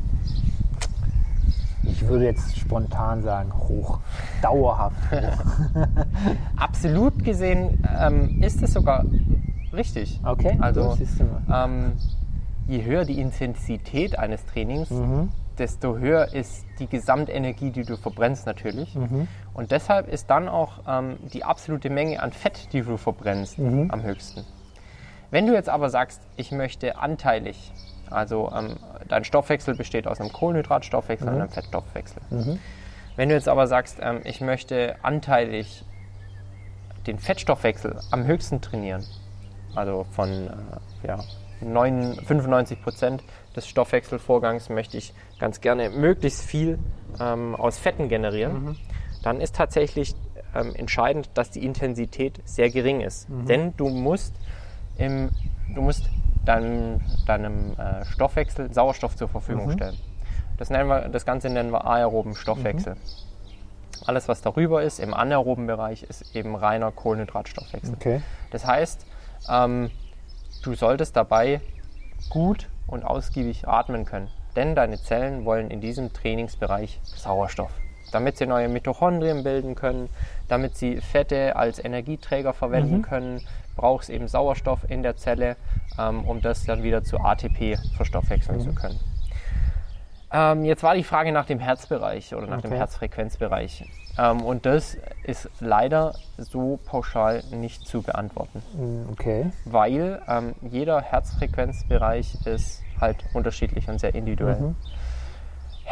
Ich würde jetzt spontan sagen, hoch. Dauerhaft hoch. Absolut gesehen ähm, ist es sogar richtig. Okay, Also. Ähm, je höher die Intensität eines Trainings, Mhm. desto höher ist die Gesamtenergie, die du verbrennst natürlich. Mhm. Und deshalb ist dann auch ähm, die absolute Menge an Fett, die du verbrennst, Mhm. am höchsten. Wenn du jetzt aber sagst, ich möchte anteilig, also ähm, dein Stoffwechsel besteht aus einem Kohlenhydratstoffwechsel Mhm. und einem Fettstoffwechsel. Wenn du jetzt aber sagst, ähm, ich möchte anteilig den Fettstoffwechsel am höchsten trainieren, also von äh, ja, 9, 95 Prozent des Stoffwechselvorgangs möchte ich ganz gerne möglichst viel ähm, aus Fetten generieren, dann ist tatsächlich ähm, entscheidend, dass die Intensität sehr gering ist. Denn du musst, im, du musst deinem, deinem äh, Stoffwechsel Sauerstoff zur Verfügung stellen. Das, nennen wir, das Ganze nennen wir aeroben Stoffwechsel. Alles, was darüber ist, im anaeroben Bereich, ist eben reiner Kohlenhydratstoffwechsel. Okay. Das heißt, ähm, du solltest dabei gut und ausgiebig atmen können. Denn deine Zellen wollen in diesem Trainingsbereich Sauerstoff. Damit sie neue Mitochondrien bilden können, damit sie Fette als Energieträger verwenden können, brauchst eben Sauerstoff in der Zelle, ähm, um das dann wieder zu ATP verstoffwechseln zu können. Ähm, jetzt war die Frage nach dem Herzbereich oder nach dem Okay. Herzfrequenzbereich. Ähm, und das ist leider so pauschal nicht zu beantworten, Mm, Okay. weil ähm, jeder Herzfrequenzbereich ist halt unterschiedlich und sehr individuell. Mhm.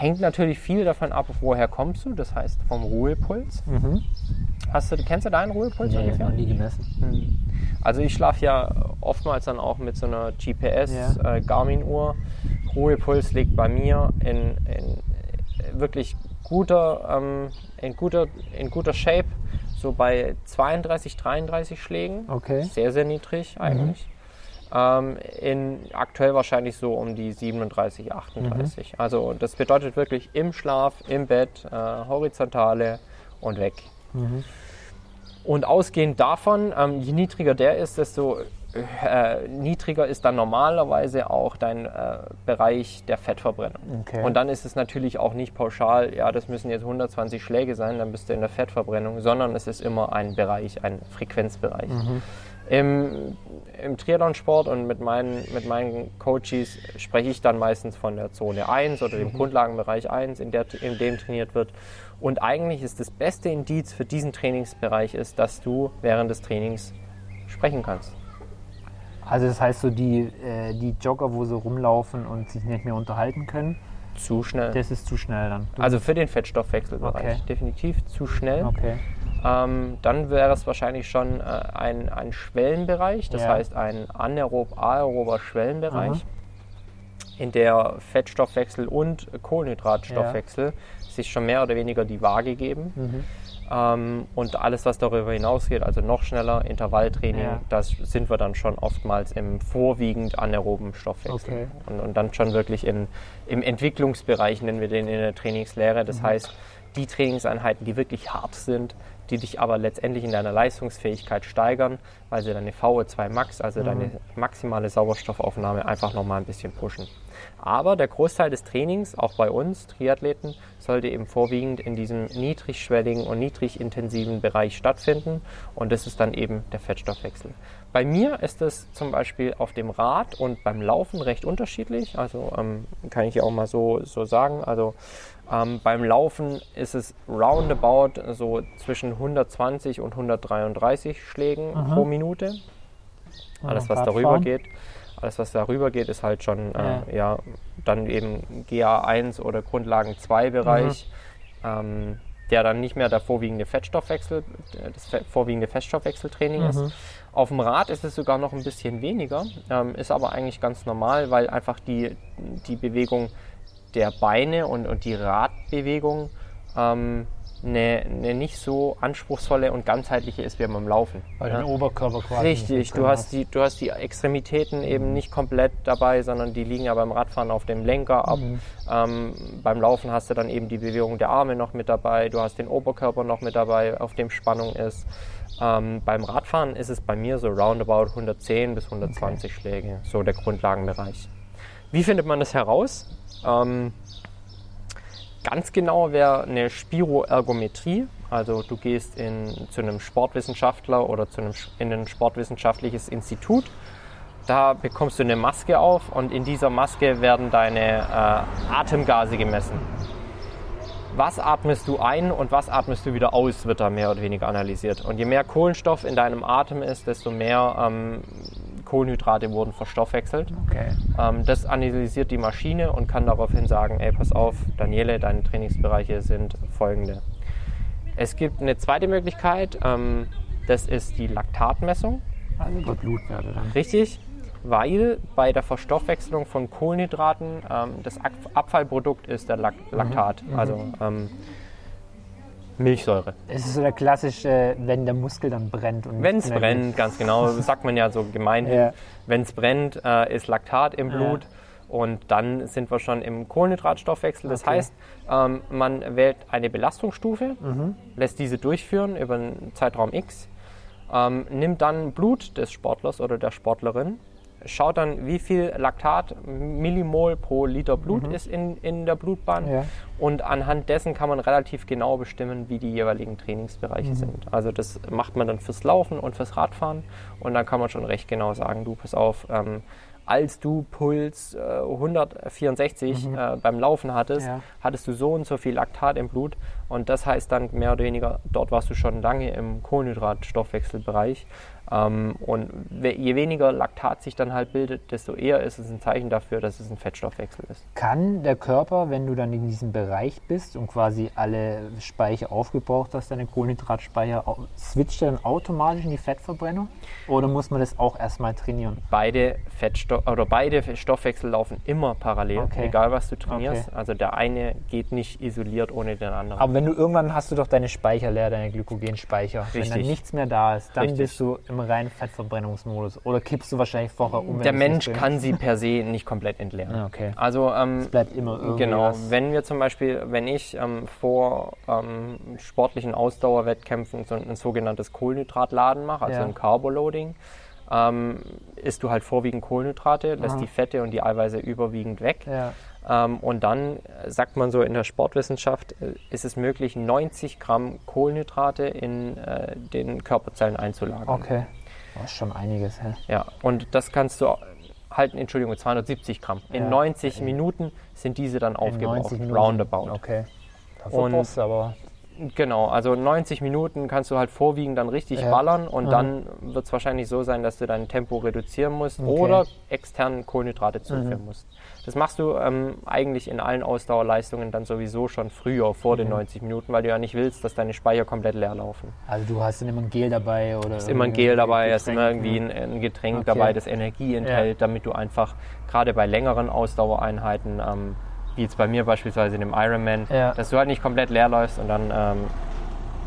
Hängt natürlich viel davon ab, woher kommst du, das heißt vom Ruhepuls. Mhm. Hast du, kennst du deinen Ruhepuls Nee, ungefähr? noch nie gemessen. Also ich schlafe ja oftmals dann auch mit so einer GPS Ja. äh, Garmin-Uhr. Ruhepuls liegt bei mir in, in wirklich guter, ähm, in guter, in guter Shape, so bei 32, 33 Schlägen. Okay. Sehr, sehr niedrig eigentlich. Ähm, in, aktuell wahrscheinlich so um die 37, 38. Also das bedeutet wirklich im Schlaf, im Bett, äh, horizontale und weg. Und ausgehend davon, ähm, je niedriger der ist, desto äh, niedriger ist dann normalerweise auch dein äh, Bereich der Fettverbrennung. Okay. Und dann ist es natürlich auch nicht pauschal, ja, das müssen jetzt 120 Schläge sein, dann bist du in der Fettverbrennung, sondern es ist immer ein Bereich, ein Frequenzbereich. Im, Im Triathlonsport und mit meinen, mit meinen Coaches spreche ich dann meistens von der Zone 1 oder dem Grundlagenbereich 1, in, der, in dem trainiert wird. Und eigentlich ist das beste Indiz für diesen Trainingsbereich ist, dass du während des Trainings sprechen kannst. Also das heißt so, die, äh, die Jogger, wo sie rumlaufen und sich nicht mehr unterhalten können, Zu schnell. das ist zu schnell dann. Du- also für den Fettstoffwechselbereich. Okay. Definitiv zu schnell. okay. Ähm, dann wäre es wahrscheinlich schon äh, ein, ein Schwellenbereich, das Ja. heißt ein anaerob aerober Schwellenbereich, in der Fettstoffwechsel und Kohlenhydratstoffwechsel sich schon mehr oder weniger die Waage geben. Mhm. Ähm, und alles, was darüber hinausgeht, also noch schneller Intervalltraining, Ja. das sind wir dann schon oftmals im vorwiegend anaeroben Stoffwechsel. Okay. Und, und dann schon wirklich in, im Entwicklungsbereich, nennen wir den in der Trainingslehre. Das heißt, die Trainingseinheiten, die wirklich hart sind, die dich aber letztendlich in deiner Leistungsfähigkeit steigern, weil sie deine VO2 Max, also deine maximale Sauerstoffaufnahme, einfach nochmal ein bisschen pushen. Aber der Großteil des Trainings, auch bei uns Triathleten, sollte eben vorwiegend in diesem niedrigschwelligen und niedrigintensiven Bereich stattfinden. Und das ist dann eben der Fettstoffwechsel. Bei mir ist es zum Beispiel auf dem Rad und beim Laufen recht unterschiedlich. Also ähm, kann ich auch mal so, so sagen. Also ähm, beim Laufen ist es roundabout so zwischen 120 und 133 Schlägen pro Minute. Alles, was darüber geht. Alles, was darüber geht, ist halt schon, äh, ja. Dann eben GA1 oder Grundlagen 2 Bereich, ähm, der dann nicht mehr der vorwiegende Fettstoffwechsel, äh, das vorwiegende Fettstoffwechseltraining ist. Auf dem Rad ist es sogar noch ein bisschen weniger, ähm, ist aber eigentlich ganz normal, weil einfach die, die Bewegung der Beine und, und die Radbewegung ähm, eine, eine nicht so anspruchsvolle und ganzheitliche ist wie beim Laufen. Weil Ja. den Oberkörper quasi Richtig, du hast, die, du hast die Extremitäten eben nicht komplett dabei, sondern die liegen ja beim Radfahren auf dem Lenker ab. Ähm, beim Laufen hast du dann eben die Bewegung der Arme noch mit dabei, du hast den Oberkörper noch mit dabei, auf dem Spannung ist. Ähm, beim Radfahren ist es bei mir so roundabout 110 bis 120 Schläge, so der Grundlagenbereich. Wie findet man das heraus? Ähm, Ganz genau wäre eine Spiroergometrie. Also du gehst in, zu einem Sportwissenschaftler oder zu einem, in ein sportwissenschaftliches Institut. Da bekommst du eine Maske auf und in dieser Maske werden deine äh, Atemgase gemessen. Was atmest du ein und was atmest du wieder aus, wird da mehr oder weniger analysiert. Und je mehr Kohlenstoff in deinem Atem ist, desto mehr ähm, Kohlenhydrate wurden verstoffwechselt. Okay. Ähm, das analysiert die Maschine und kann daraufhin sagen, ey, pass auf, Daniele, deine Trainingsbereiche sind folgende. Es gibt eine zweite Möglichkeit, ähm, das ist die Laktatmessung. Also über Blutwerte dann. Richtig, weil bei der Verstoffwechselung von Kohlenhydraten ähm, das Ab Abfallprodukt ist der Lak Laktat, also ähm, Milchsäure. Es ist so der klassische, wenn der Muskel dann brennt. und Wenn es brennt, ganz genau, sagt man ja so gemeinhin, Ja. wenn es brennt, äh, ist Laktat im Blut. Und dann sind wir schon im Kohlenhydratstoffwechsel. Das Okay. heißt, ähm, man wählt eine Belastungsstufe, Mhm. lässt diese durchführen über einen Zeitraum X, ähm, nimmt dann Blut des Sportlers oder der Sportlerin, schaut dann, wie viel Laktat Millimol pro Liter Blut ist in, in der Blutbahn. Mhm. Ja. Und anhand dessen kann man relativ genau bestimmen, wie die jeweiligen Trainingsbereiche Mhm. sind. Also das macht man dann fürs Laufen und fürs Radfahren. Und dann kann man schon recht genau sagen, du, pass auf, ähm, als du Puls äh, 164 äh, beim Laufen hattest, Mhm. Ja. hattest du so und so viel Laktat im Blut. Und das heißt dann mehr oder weniger, dort warst du schon lange im Kohlenhydratstoffwechselbereich. Ähm, und je weniger Laktat sich dann halt bildet, desto eher ist es ein Zeichen dafür, dass es ein Fettstoffwechsel ist. Kann der Körper, wenn du dann in diesem Bereich bist und quasi alle Speicher aufgebraucht hast, deine Kohlenhydratspeicher, switcht er dann automatisch in die Fettverbrennung? Oder muss man das auch erstmal trainieren? beide Fettstoff oder beide Stoffwechsel laufen immer parallel, Okay. egal was du trainierst. Okay. Also der eine geht nicht isoliert ohne den anderen. Aber wenn du irgendwann hast du doch deine Speicher leer, deine Glykogenspeicher. Wenn dann Richtig. nichts mehr da ist, dann Richtig. bist du im reinen Fettverbrennungsmodus. Oder kippst du wahrscheinlich vorher um? der es Mensch kann sie per se nicht komplett entleeren. Ah, okay. Also ähm, bleibt immer irgendwie genau, was. wenn wir zum Beispiel, wenn ich ähm, vor ähm, sportlichen Ausdauerwettkämpfen so ein, ein sogenanntes Kohlenhydratladen mache, also Ja. ein Carboloading, ähm, isst du halt vorwiegend Kohlenhydrate, lässt Aha. die Fette und die Eiweiße überwiegend weg. Ja. Ähm, und dann sagt man so in der Sportwissenschaft, äh, ist es möglich, 90 Gramm Kohlenhydrate in äh, den Körperzellen einzulagern. Okay. Das ist schon einiges, hä? Ja, und das kannst du halten, Entschuldigung, 270 Gramm. In Ja. 90 Minuten sind diese dann aufgebraucht, 90 Minuten. roundabout. Okay. Dafür Und- brauchst du aber. Genau, also 90 Minuten kannst du halt vorwiegend dann richtig Ja. ballern und Mhm. dann wird es wahrscheinlich so sein, dass du dein Tempo reduzieren musst Okay. Mhm. oder extern Kohlenhydrate zuführen musst. Das machst du ähm, eigentlich in allen Ausdauerleistungen dann sowieso schon früher, vor Mhm. den 90 Minuten, weil du ja nicht willst, dass deine Speicher komplett leer laufen. Also du hast dann immer ein Gel dabei oder. ist immer ein Gel dabei, ist immer irgendwie Getränk, ein, ein Getränk Okay. dabei, das Energie enthält, damit du einfach gerade bei längeren Ausdauereinheiten, ähm, wie jetzt bei mir beispielsweise in dem Ironman, Ja. dass du halt nicht komplett leer läufst und dann, ähm,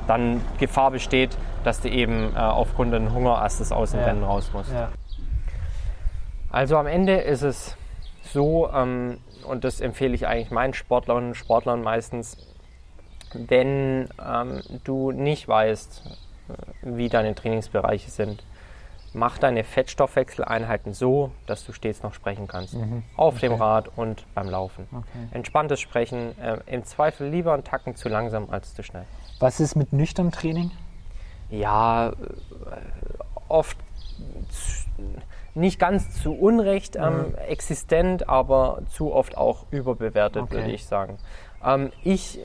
dann Gefahr besteht, dass du eben äh, aufgrund des Hungerast aus dem Ja. Rennen raus musst. Ja. Also am Ende ist es so, ähm, und das empfehle ich eigentlich meinen Sportlerinnen und Sportlern meistens, wenn ähm, du nicht weißt, äh, wie deine Trainingsbereiche sind, mach deine Fettstoffwechseleinheiten so, dass du stets noch sprechen kannst. Auf dem Mhm. Okay. Rad und beim Laufen. Okay. Entspanntes Sprechen, äh, im Zweifel lieber einen Tacken zu langsam als zu schnell. Was ist mit nüchternem Training? ja, äh, oft nicht ganz zu Unrecht ähm, existent, aber zu oft auch überbewertet, Okay. würde ich sagen. Ähm, ich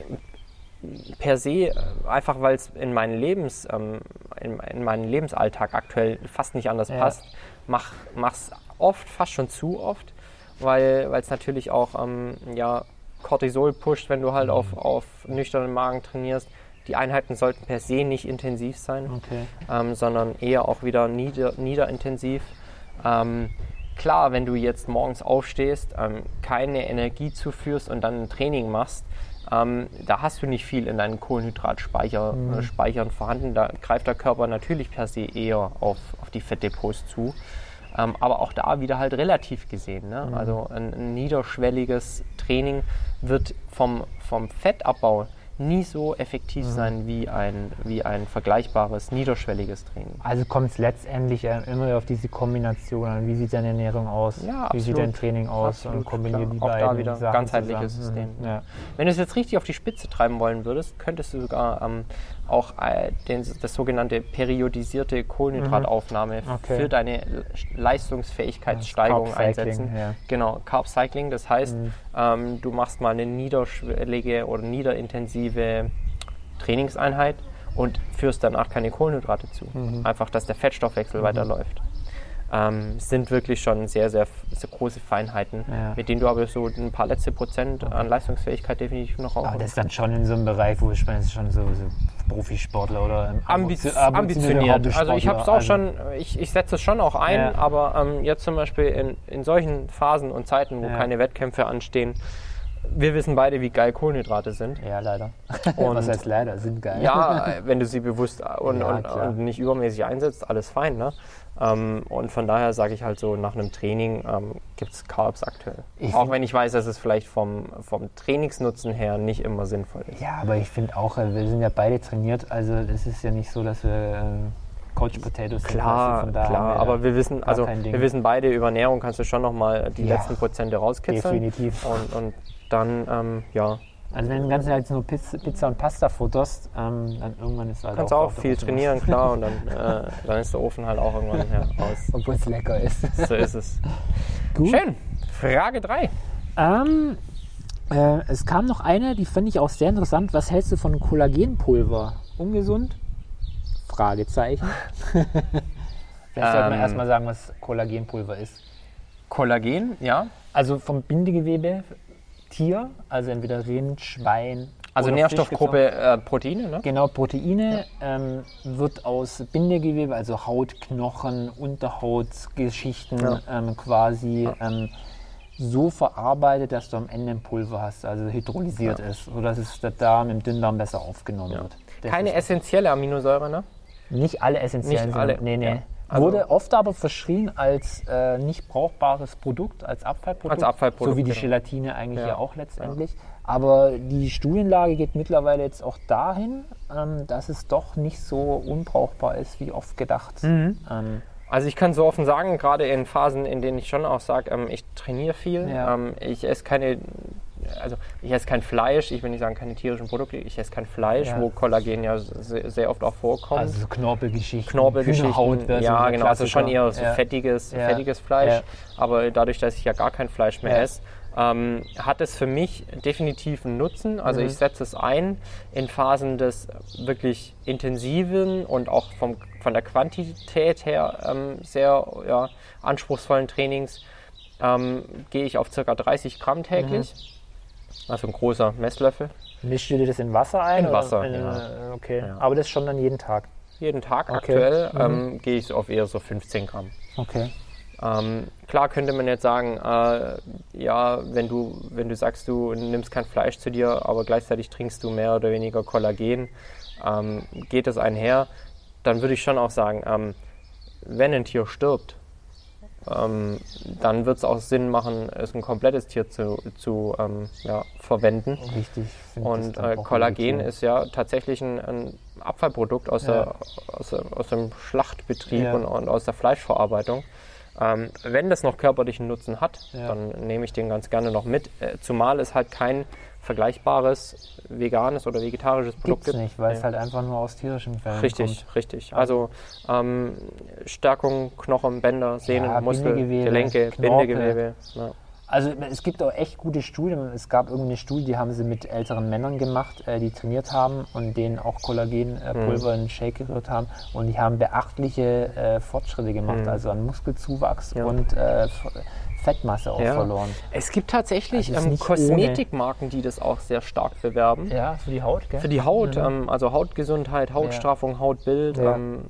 per se, äh, einfach weil es in meinen Lebens, ähm, in, in meinen Lebensalltag aktuell fast nicht anders Ja. passt, mach mach's oft, fast schon zu oft, weil es natürlich auch ähm, ja, Cortisol pusht, wenn du halt Mhm. auf, auf nüchternen Magen trainierst. Die Einheiten sollten per se nicht intensiv sein Okay. ähm, sondern eher auch wieder nieder, niederintensiv. Ähm, klar, wenn du jetzt morgens aufstehst, ähm, keine Energie zuführst und dann ein Training machst, ähm, da hast du nicht viel in deinen Kohlenhydratspeichern äh, Speichern vorhanden. Da greift der Körper natürlich per se eher auf, auf die Fettdepots zu. Ähm, aber auch da wieder halt relativ gesehen. Ne? Also ein, ein niederschwelliges Training wird vom, vom Fettabbau nie so effektiv sein wie ein, wie ein vergleichbares niederschwelliges Training. Also kommt es letztendlich äh, immer auf diese Kombination an. Wie sieht deine Ernährung aus? Ja, Wie sieht dein Training aus? Absolut, und kombiniere klar. die Auch da beiden wieder Sachen ganzheitliches zusammen. System. Mhm. Ja. Wenn du es jetzt richtig auf die Spitze treiben wollen würdest, könntest du sogar ähm, auch äh, den, das sogenannte periodisierte Kohlenhydrataufnahme Mhm. Okay. für deine Leistungsfähigkeitssteigerung einsetzen. ja. Genau, Carb Cycling, das heißt, Mhm. ähm, du machst mal eine niederschwellige oder niederintensive Trainingseinheit und führst danach keine Kohlenhydrate zu. Mhm. Einfach, dass der Fettstoffwechsel weiterläuft. Ähm, sind wirklich schon sehr, sehr, sehr große Feinheiten, Ja. mit denen du aber so ein paar letzte Prozent an Leistungsfähigkeit definitiv noch Aber das aufholst. ist dann schon in so einem Bereich, wo ich meine, das schon so, so Profisportler oder Ambiz ambitioniert. Also ich habe es auch Hobbysportler. schon, ich, ich setze es schon auch ein, Ja. aber ähm, jetzt zum Beispiel in, in solchen Phasen und Zeiten, wo Ja. keine Wettkämpfe anstehen, wir wissen beide, wie geil Kohlenhydrate sind. Also, ja, leider. Und- Was heißt leider? Sind geil. Ja, äh, wenn du sie bewusst und, Ja, und, und nicht übermäßig einsetzt, alles fein. Ne? Ähm, und von daher sage ich halt so, nach einem Training ähm, gibt es Carbs aktuell. Ich Auch wenn ich weiß, dass es vielleicht vom, vom Trainingsnutzen her nicht immer sinnvoll ist. Ja, aber ich finde auch, äh, wir sind ja beide trainiert, also es ist ja nicht so, dass wir äh, Coach Potatoes sind. Klar, also klar, wir aber wir wissen, also wir wissen beide, über Ernährung kannst du schon nochmal die Ja. letzten Prozente rauskitzeln. definitiv. Und, und dann, ähm, ja, Also wenn du den ganzen Tag nur Pizza, und Pasta futterst, ähm, dann irgendwann ist halt kannst auch auch viel trainieren, klar, und dann, äh, dann ist der Ofen halt auch irgendwann ja, raus. Obwohl es lecker ist. So ist es. Gut. Schön. Frage 3. Ähm, äh, es kam noch eine, die fand ich auch sehr interessant. Was hältst du von Kollagenpulver? Ungesund? Fragezeichen. Vielleicht sollte man Ähm. erstmal sagen, was Kollagenpulver ist. Kollagen, ja. Also vom Bindegewebe Tier, also entweder Rind, Schwein. Also Nährstoffgruppe äh, Proteine, ne? Genau, Proteine ähm, wird aus Bindegewebe, also Haut, Knochen, Unterhautgeschichten Ja. ähm, quasi ähm, so verarbeitet, dass du am Ende ein Pulver hast, also hydrolysiert ist, sodass es der Darm im Dünndarm besser aufgenommen wird. Das Keine essentielle Aminosäure, ne? nicht alle essentiellen Nicht alle, Nee, nee. Ja. Also- Wurde oft aber verschrien als äh, nicht brauchbares Produkt, als Abfallprodukt. Als Abfallprodukt, So wie die genau. Gelatine eigentlich ja, Ja. auch letztendlich. Aber die Studienlage geht mittlerweile jetzt auch dahin, ähm, dass es doch nicht so unbrauchbar ist, wie oft gedacht. Mhm. Ähm, Also ich kann so offen sagen, gerade in Phasen, in denen ich schon auch sage, ähm, ich trainiere viel, Ja. ähm, ich esse keine, also ich esse kein Fleisch, ich will nicht sagen keine tierischen Produkte, ich esse kein Fleisch, Ja. wo Kollagen ja sehr, sehr oft auch vorkommt. Also so Knorpelgeschichten. Knorpelgeschichten, Hühnerhaut wäre so ja genau, also schon eher so ja. fettiges, Ja. fettiges Fleisch. Aber dadurch, dass ich ja gar kein Fleisch mehr esse, ähm, hat es für mich definitiv einen Nutzen. Also Mhm. ich setze es ein in Phasen des wirklich intensiven und auch vom, von der Quantität her ähm, sehr ja, anspruchsvollen Trainings. Ähm, gehe ich auf ca. 30 Gramm täglich. Mhm. Also ein großer Messlöffel. Mischst du dir das in Wasser ein? In Wasser, in, ja. äh, Okay, Ja. aber das schon dann jeden Tag. Jeden Tag Okay. aktuell Mhm. ähm, gehe ich auf eher so 15 Gramm. Okay. Ähm, klar könnte man jetzt sagen, äh, ja, wenn du, wenn du sagst, du nimmst kein Fleisch zu dir, aber gleichzeitig trinkst du mehr oder weniger Kollagen, ähm, geht es einher, dann würde ich schon auch sagen, ähm, wenn ein Tier stirbt, ähm, dann wird es auch Sinn machen, es ein komplettes Tier zu, zu ähm, ja, verwenden. Richtig. finde das Und äh, Kollagen ist ja tatsächlich ein, ein Abfallprodukt aus, Ja. der, aus, aus dem Schlachtbetrieb Ja. und, und aus der Fleischverarbeitung. Ähm, wenn das noch körperlichen Nutzen hat, dann nehme ich den ganz gerne noch mit. Äh, zumal es halt kein vergleichbares veganes oder vegetarisches Produkt Gibt's gibt. nicht, weil es Ja. halt einfach nur aus tierischen Fällen Richtig, kommt. richtig. Also ähm, Stärkung, Knochen, Bänder, Sehnen, Ja, Muskel, Gelenke, Knorpel. Bindegewebe. Ja. Also es gibt auch echt gute Studien. Es gab irgendeine Studie, die haben sie mit älteren Männern gemacht, äh, die trainiert haben und denen auch Kollagenpulver Mhm. Pulver in Shake gerührt haben. Und die haben beachtliche äh, Fortschritte gemacht, Mhm. also an Muskelzuwachs und äh, Fettmasse auch Ja. verloren. Es gibt tatsächlich Also ähm, Kosmetikmarken, die das auch sehr stark bewerben. Ja, für die Haut, gell? Für die Haut, ähm, also Hautgesundheit, Hautstraffung, Hautbild. Ähm,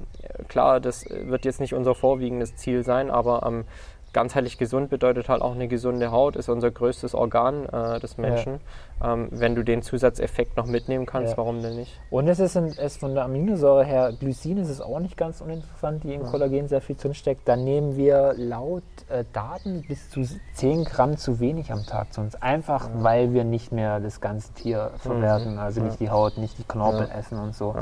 klar, das wird jetzt nicht unser vorwiegendes Ziel sein, aber ähm, ganzheitlich gesund bedeutet halt auch eine gesunde Haut, ist unser größtes Organ äh, des Menschen. Ähm, wenn du den Zusatzeffekt noch mitnehmen kannst, Ja. warum denn nicht? Und es ist, ein, es von der Aminosäure her, Glycin ist es auch nicht ganz uninteressant, die in Kollagen sehr viel drinsteckt. Dann nehmen wir laut äh, Daten bis zu 10 Gramm zu wenig am Tag zu uns. Einfach weil wir nicht mehr das ganze Tier verwerten, also nicht die Haut, nicht die Knorpel essen und so.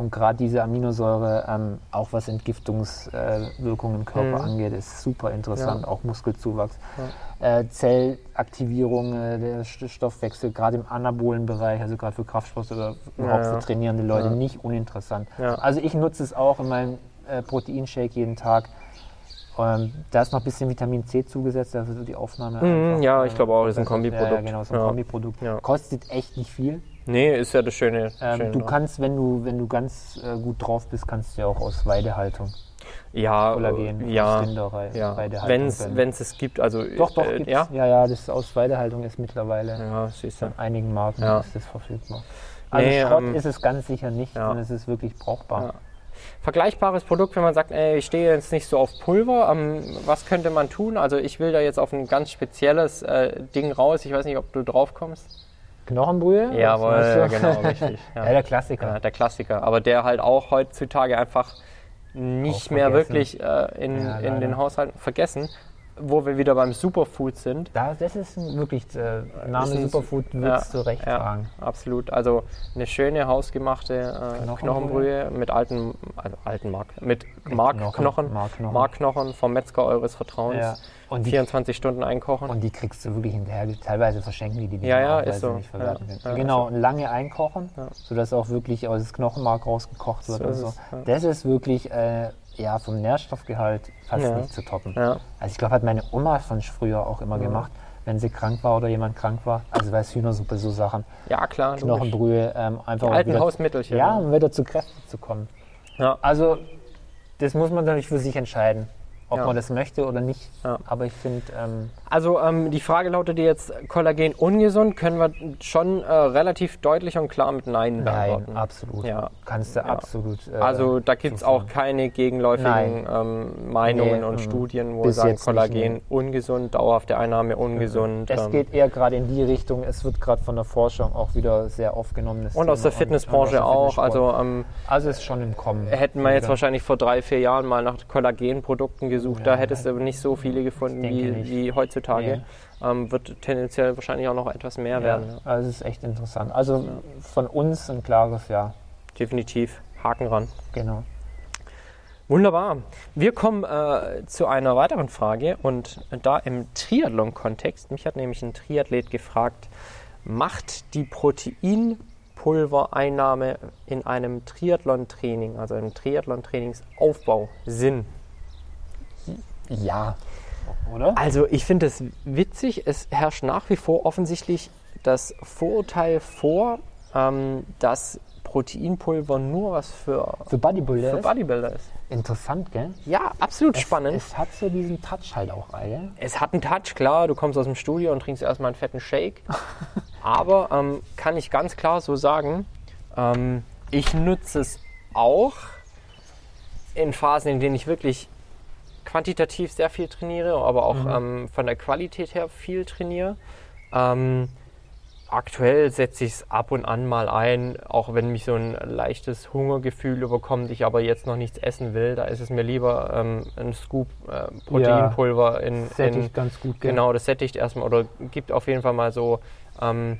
Und gerade diese Aminosäure, ähm, auch was Entgiftungswirkungen im Körper Mhm. angeht, ist super interessant, Ja. auch Muskelzuwachs. Äh, Zellaktivierung, äh, der St- Stoffwechsel, gerade im anabolen Bereich, also gerade für Kraftsport oder überhaupt Ja. für trainierende Leute, Ja. nicht uninteressant. Ja. Also ich nutze es auch in meinem äh, Proteinshake jeden Tag. Ähm, da ist noch ein bisschen Vitamin C zugesetzt, dafür so die Aufnahme. Mhm, ja, äh, ich glaube auch, das ist ein. Kombiprodukt. Ja, ja, genau, so ein Ja. Kombiprodukt. Ja. Kostet echt nicht viel. Nee, ist ja das Schöne. Ähm, Schöne du dran. kannst, wenn du, wenn du ganz äh, gut drauf bist, kannst du ja auch aus Weidehaltung, ja, Kollagen, äh, ja, ja. Weidehaltung. Wenn es es gibt, also doch, doch, äh, ja, ja, ja, das aus Weidehaltung ist mittlerweile ja, von einigen Marken Ja. ist das verfügbar. Also Nee, Schrott ähm, ist es ganz sicher nicht ja. und es ist wirklich brauchbar. Ja. Vergleichbares Produkt, wenn man sagt, ey, ich stehe jetzt nicht so auf Pulver, ähm, was könnte man tun? Also ich will da jetzt auf ein ganz spezielles äh, Ding raus. Ich weiß nicht, ob du drauf kommst. Knochenbrühe? Jawohl, du? genau, richtig. Ja. Ja. der Klassiker. Ja, der Klassiker. Aber der halt auch heutzutage einfach nicht mehr wirklich äh, in, Ja, in den Haushalten vergessen. Wo wir wieder beim Superfood sind. Da, das ist wirklich äh, Name Ist Superfood Ja, würdest du recht ja, tragen. Absolut. Also eine schöne hausgemachte äh, Knochenbrühe. Knochenbrühe mit alten, also alten Mark, mit Markknochen, Markknochen. Markknochen vom Metzger eures Vertrauens. Ja. Und die, 24 Stunden einkochen. und die kriegst du wirklich hinterher. Teilweise verschenken die die Ja, Dinger ja, auch, weil ist sie so. nicht verwerten Ja, können. ja, genau, und lange einkochen, Ja. sodass auch wirklich aus das Knochenmark rausgekocht wird So und ist so. ja. Das ist wirklich äh, ja, vom Nährstoffgehalt fast Ja. nicht zu toppen. Ja. Also ich glaube, hat meine Oma von früher auch immer gemacht, wenn sie krank war oder jemand krank war. Also weiß Hühnersuppe, so Sachen. ja, klar. Knochenbrühe, ähm, einfach Die alten wieder, Hausmittelchen. Ja, um wieder zu Kräften zu kommen. Ja. Also, das muss man natürlich für sich entscheiden, ob Ja. man das möchte oder nicht. Ja. Aber ich finde, ähm, Also ähm, die Frage lautet jetzt, Kollagen ungesund, können wir schon äh, relativ deutlich und klar mit Nein nein, beantworten. absolut. Ja. Kannst du Ja. absolut. äh, Also da gibt es auch keine gegenläufigen ähm, Meinungen Nee, und mm, Studien, wo bis sagen, nicht, Kollagen nee. ungesund, dauerhafte Einnahme ungesund. Es ähm, geht eher gerade in die Richtung, es wird gerade von der Forschung auch wieder sehr aufgenommen. und aus der Fitnessbranche und aus auch. Also ähm, also ist schon im Kommen. hätten wir jetzt wahrscheinlich vor drei, vier Jahren mal nach Kollagenprodukten gesucht, da Ja, hättest du nicht so viele gefunden wie, wie heutzutage. Nee. Ähm, wird tendenziell wahrscheinlich auch noch etwas mehr Ja, werden. Ja. also es ist echt interessant. Also von uns ein klares Ja. Definitiv. Haken ran. Genau. Wunderbar. Wir kommen äh, zu einer weiteren Frage und da im Triathlon-Kontext. Mich hat nämlich ein Triathlet gefragt, macht die Proteinpulvereinnahme in einem Triathlon-Training, also einem Triathlon-Trainingsaufbau Sinn? Ja, oder? Also ich finde es witzig, es herrscht nach wie vor offensichtlich das Vorurteil vor, ähm, dass Proteinpulver nur was für, Für Bodybuilder für ist Bodybuilder ist. interessant, gell? Ja, absolut Es- spannend. Es hat so diesen Touch halt auch, gell? Es hat einen Touch, klar, du kommst aus dem Studio und trinkst erstmal einen fetten Shake. Aber ähm, kann ich ganz klar so sagen, ähm, ich nutze es auch in Phasen, in denen ich wirklich quantitativ sehr viel trainiere, aber auch ähm, von der Qualität her viel trainiere. Ähm, aktuell setze ich es ab und an mal ein, auch wenn mich so ein leichtes Hungergefühl überkommt, ich aber jetzt noch nichts essen will. Da ist es mir lieber ähm, ein Scoop äh, Proteinpulver in, in Sättigt ganz gut, gell? Genau, das sättigt erstmal oder gibt auf jeden Fall mal so ähm,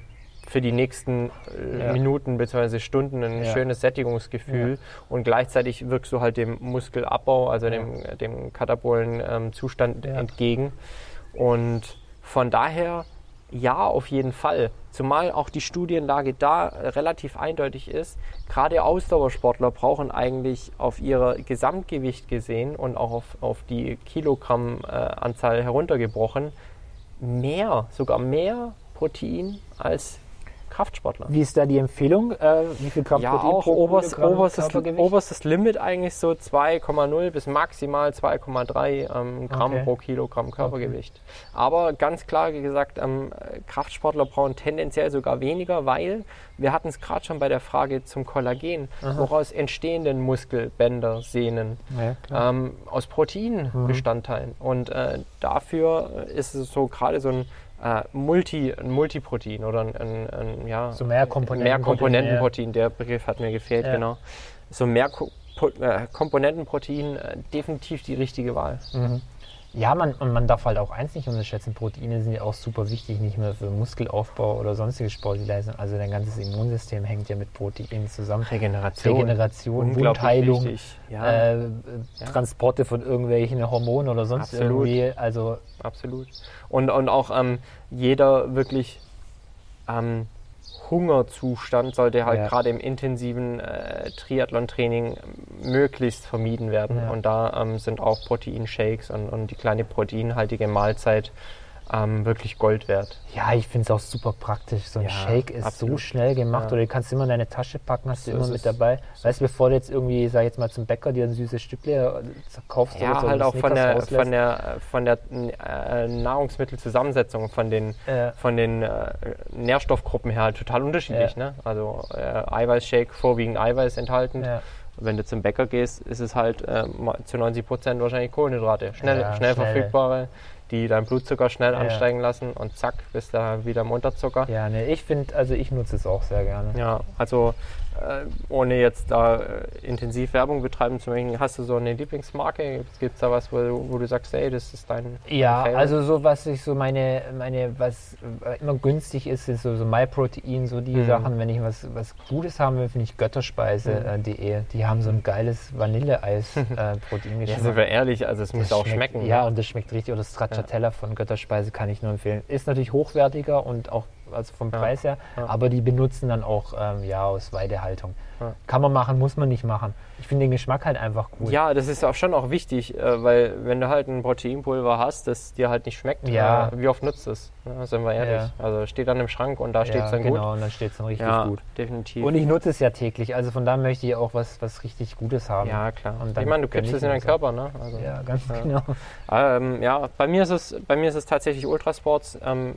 für die nächsten äh, Ja. Minuten bzw. Stunden ein Ja. schönes Sättigungsgefühl und gleichzeitig wirkst du halt dem Muskelabbau, also dem, dem katabolen ähm, Zustand entgegen. Und von daher ja, auf jeden Fall. Zumal auch die Studienlage da äh, relativ eindeutig ist. Gerade Ausdauersportler brauchen eigentlich auf ihr Gesamtgewicht gesehen und auch auf, auf die Kilogrammanzahl äh, heruntergebrochen mehr, sogar mehr Protein als Kraftsportler. Wie ist da die Empfehlung? Äh, wie viel Gramm Ja, auch pro oberst, oberstes, oberstes Limit eigentlich so 2,0 bis maximal 2,3 ähm, Gramm Okay. pro Kilogramm Körpergewicht. Aber ganz klar gesagt, ähm, Kraftsportler brauchen tendenziell sogar weniger, weil wir hatten es gerade schon bei der Frage zum Kollagen, woraus entstehen denn Muskelbänder, Sehnen? Ja, ähm, aus Proteinbestandteilen. Und äh, dafür ist es so gerade so ein, äh, Multi, ein Multiprotein oder ein, ein, ein ja, So mehr Komponenten- mehr Komponentenprotein. Der Begriff hat mir gefehlt, Ja. genau. So mehr Ko Po- äh, Komponentenprotein, äh, definitiv die richtige Wahl. Ja, man, man darf halt auch eins nicht unterschätzen, Proteine sind ja auch super wichtig, nicht nur für Muskelaufbau oder sonstige sportliche Leistung. Also dein ganzes Immunsystem hängt ja mit Proteinen zusammen. Regeneration. Regeneration, Wundheilung. Ja, äh, Transporte von irgendwelchen Hormonen oder sonst Absolut. irgendwie. Also absolut. Und, und auch ähm, jeder wirklich ähm, Hungerzustand sollte halt Ja. gerade im intensiven äh, Triathlon-Training möglichst vermieden werden. Ja. Und da ähm, sind auch Proteinshakes und, und die kleine proteinhaltige Mahlzeit ähm, wirklich Gold wert. ja, ich finde es auch super praktisch. So ein Ja, Shake ist so absolut. schnell gemacht Ja. oder du kannst immer in deine Tasche packen, hast du So immer mit dabei. Weißt du, bevor du jetzt irgendwie, sag ich jetzt mal zum Bäcker dir ein süßes Stückle kaufst Ja, oder so, halt auch von der, von der, von der äh, Nahrungsmittelzusammensetzung, von den, Ja. von den äh, Nährstoffgruppen her halt total unterschiedlich. Ne? Also äh, Eiweißshake, vorwiegend Eiweiß enthaltend. Wenn du zum Bäcker gehst, ist es halt äh, zu 90 Prozent wahrscheinlich Kohlenhydrate. Schnell, Ja, schnell schnell. verfügbare, die deinen Blutzucker schnell Ja. ansteigen lassen und zack, bist du wieder im Unterzucker. Ja, ne, ich finde, also ich nutze es auch sehr gerne. Ja, also ohne jetzt da äh, intensiv Werbung betreiben zu möchten, hast du so eine Lieblingsmarke? Gibt es da was, wo, du- wo du sagst, ey, das ist dein Ja, Favorite? also so was ich so meine, meine was äh, immer günstig ist, ist so, so MyProtein, so die Mhm. Sachen, wenn ich was, was Gutes haben will, finde ich götterspeise.de. Die haben so ein geiles Vanilleeis äh, Ja, sind wir ehrlich, also es muss auch schmeckt- schmecken. Ja, ne? und das schmeckt richtig. Oder Stracciatella von Götterspeise kann ich nur empfehlen. Ist natürlich hochwertiger und auch also vom Preis her, aber die benutzen dann auch ähm, ja, aus Weidehaltung. Kann man machen, muss man nicht machen. Ich finde den Geschmack halt einfach gut. Ja, das ist auch schon auch wichtig, äh, weil wenn du halt ein Proteinpulver hast, das dir halt nicht schmeckt, Ja. äh, wie oft nutzt es? Ja, sind wir ehrlich. Ja. Also steht dann im Schrank und da steht es dann genau, und dann steht es dann gut. richtig Ja, gut. definitiv. Und ich nutze es ja täglich, also von da möchte ich auch was, was richtig Gutes haben. ja, klar. Und ich meine, du kippst es in deinen das Körper, ne? Also, Ja, ganz genau. Ähm, ja, bei mir ist es, bei mir ist es tatsächlich Ultrasports, ähm,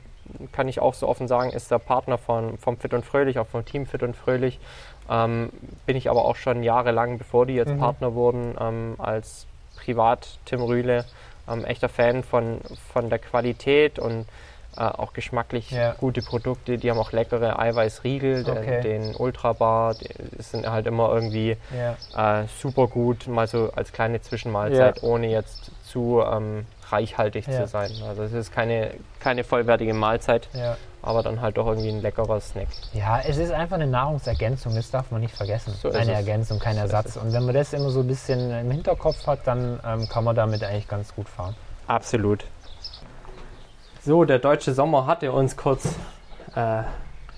kann ich auch so offen sagen, ist der Partner von, vom Fit und Fröhlich, auch vom Team Fit und Fröhlich. Ähm, bin ich aber auch schon jahrelang, bevor die jetzt Mhm. Partner wurden, ähm, als Privat Tim Rühle, ähm, echter Fan von, von der Qualität und äh, auch geschmacklich Ja. gute Produkte. Die haben auch leckere Eiweißriegel, den, Okay. den Ultrabar, die sind halt immer irgendwie Ja. äh, super gut, mal so als kleine Zwischenmahlzeit, ohne jetzt zu ähm, reichhaltig Ja. zu sein. Also es ist keine, keine vollwertige Mahlzeit. Ja. aber dann halt doch irgendwie ein leckerer Snack. Ja, es ist einfach eine Nahrungsergänzung, das darf man nicht vergessen. So eine. Ergänzung, kein So Ersatz. Und wenn man das immer so ein bisschen im Hinterkopf hat, dann ähm, kann man damit eigentlich ganz gut fahren. Absolut. So, der deutsche Sommer hatte uns kurz äh,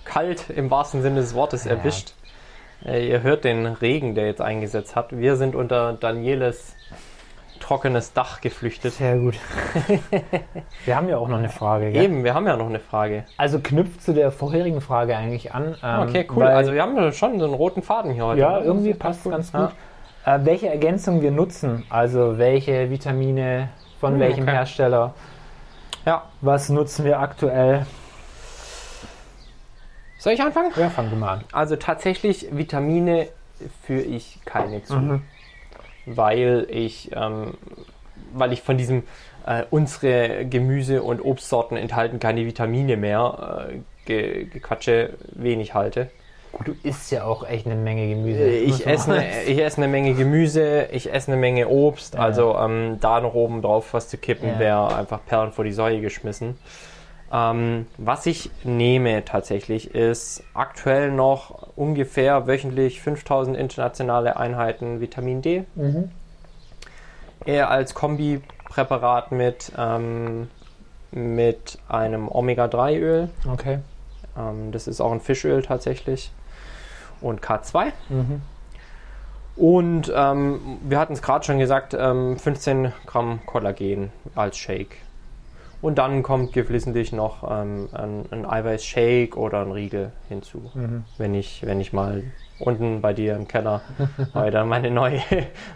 kalt im wahrsten Sinne des Wortes Ja. erwischt. Äh, ihr hört den Regen, der jetzt eingesetzt hat. Wir sind unter Danieles trockenes Dach geflüchtet. Sehr gut. Wir haben ja auch noch eine Frage. Gell? Eben, wir haben ja noch eine Frage. Also knüpft zu der vorherigen Frage eigentlich an. ähm, Okay, cool. Also wir haben ja schon so einen roten Faden hier heute. ja, ne? irgendwie passt ganz Ja. gut. Äh, welche Ergänzung wir nutzen, also welche Vitamine von Hm, welchem okay. Hersteller, Ja. was nutzen wir aktuell? Soll ich anfangen? Ja, fangen wir mal an. Also tatsächlich Vitamine führe ich keine zu, Mhm. Weil ich ähm, weil ich von diesem äh, unsere Gemüse und Obstsorten enthalten keine Vitamine mehr äh, ge Gequatsche wenig halte. Du isst ja auch echt eine Menge Gemüse. muss Ich esse, eine, ich esse eine Menge Gemüse, ich esse eine Menge Obst, Ja. also ähm, da noch oben drauf was zu kippen, Ja. wäre einfach Perlen vor die Säue geschmissen. Ähm, was ich nehme tatsächlich ist aktuell noch ungefähr wöchentlich 5000 internationale Einheiten Vitamin D. Mhm. Eher als Kombipräparat mit, ähm, mit einem Omega-3-Öl. Okay. Ähm, das ist auch ein Fischöl tatsächlich. Und K2. Mhm. Und ähm, wir hatten es gerade schon gesagt, ähm, 15 Gramm Kollagen als Shake. Und dann kommt geflissentlich noch ähm, ein, ein Eiweiß-Shake oder ein Riegel hinzu. Mhm. Wenn ich, wenn ich mal unten bei dir im Keller heute meine neue,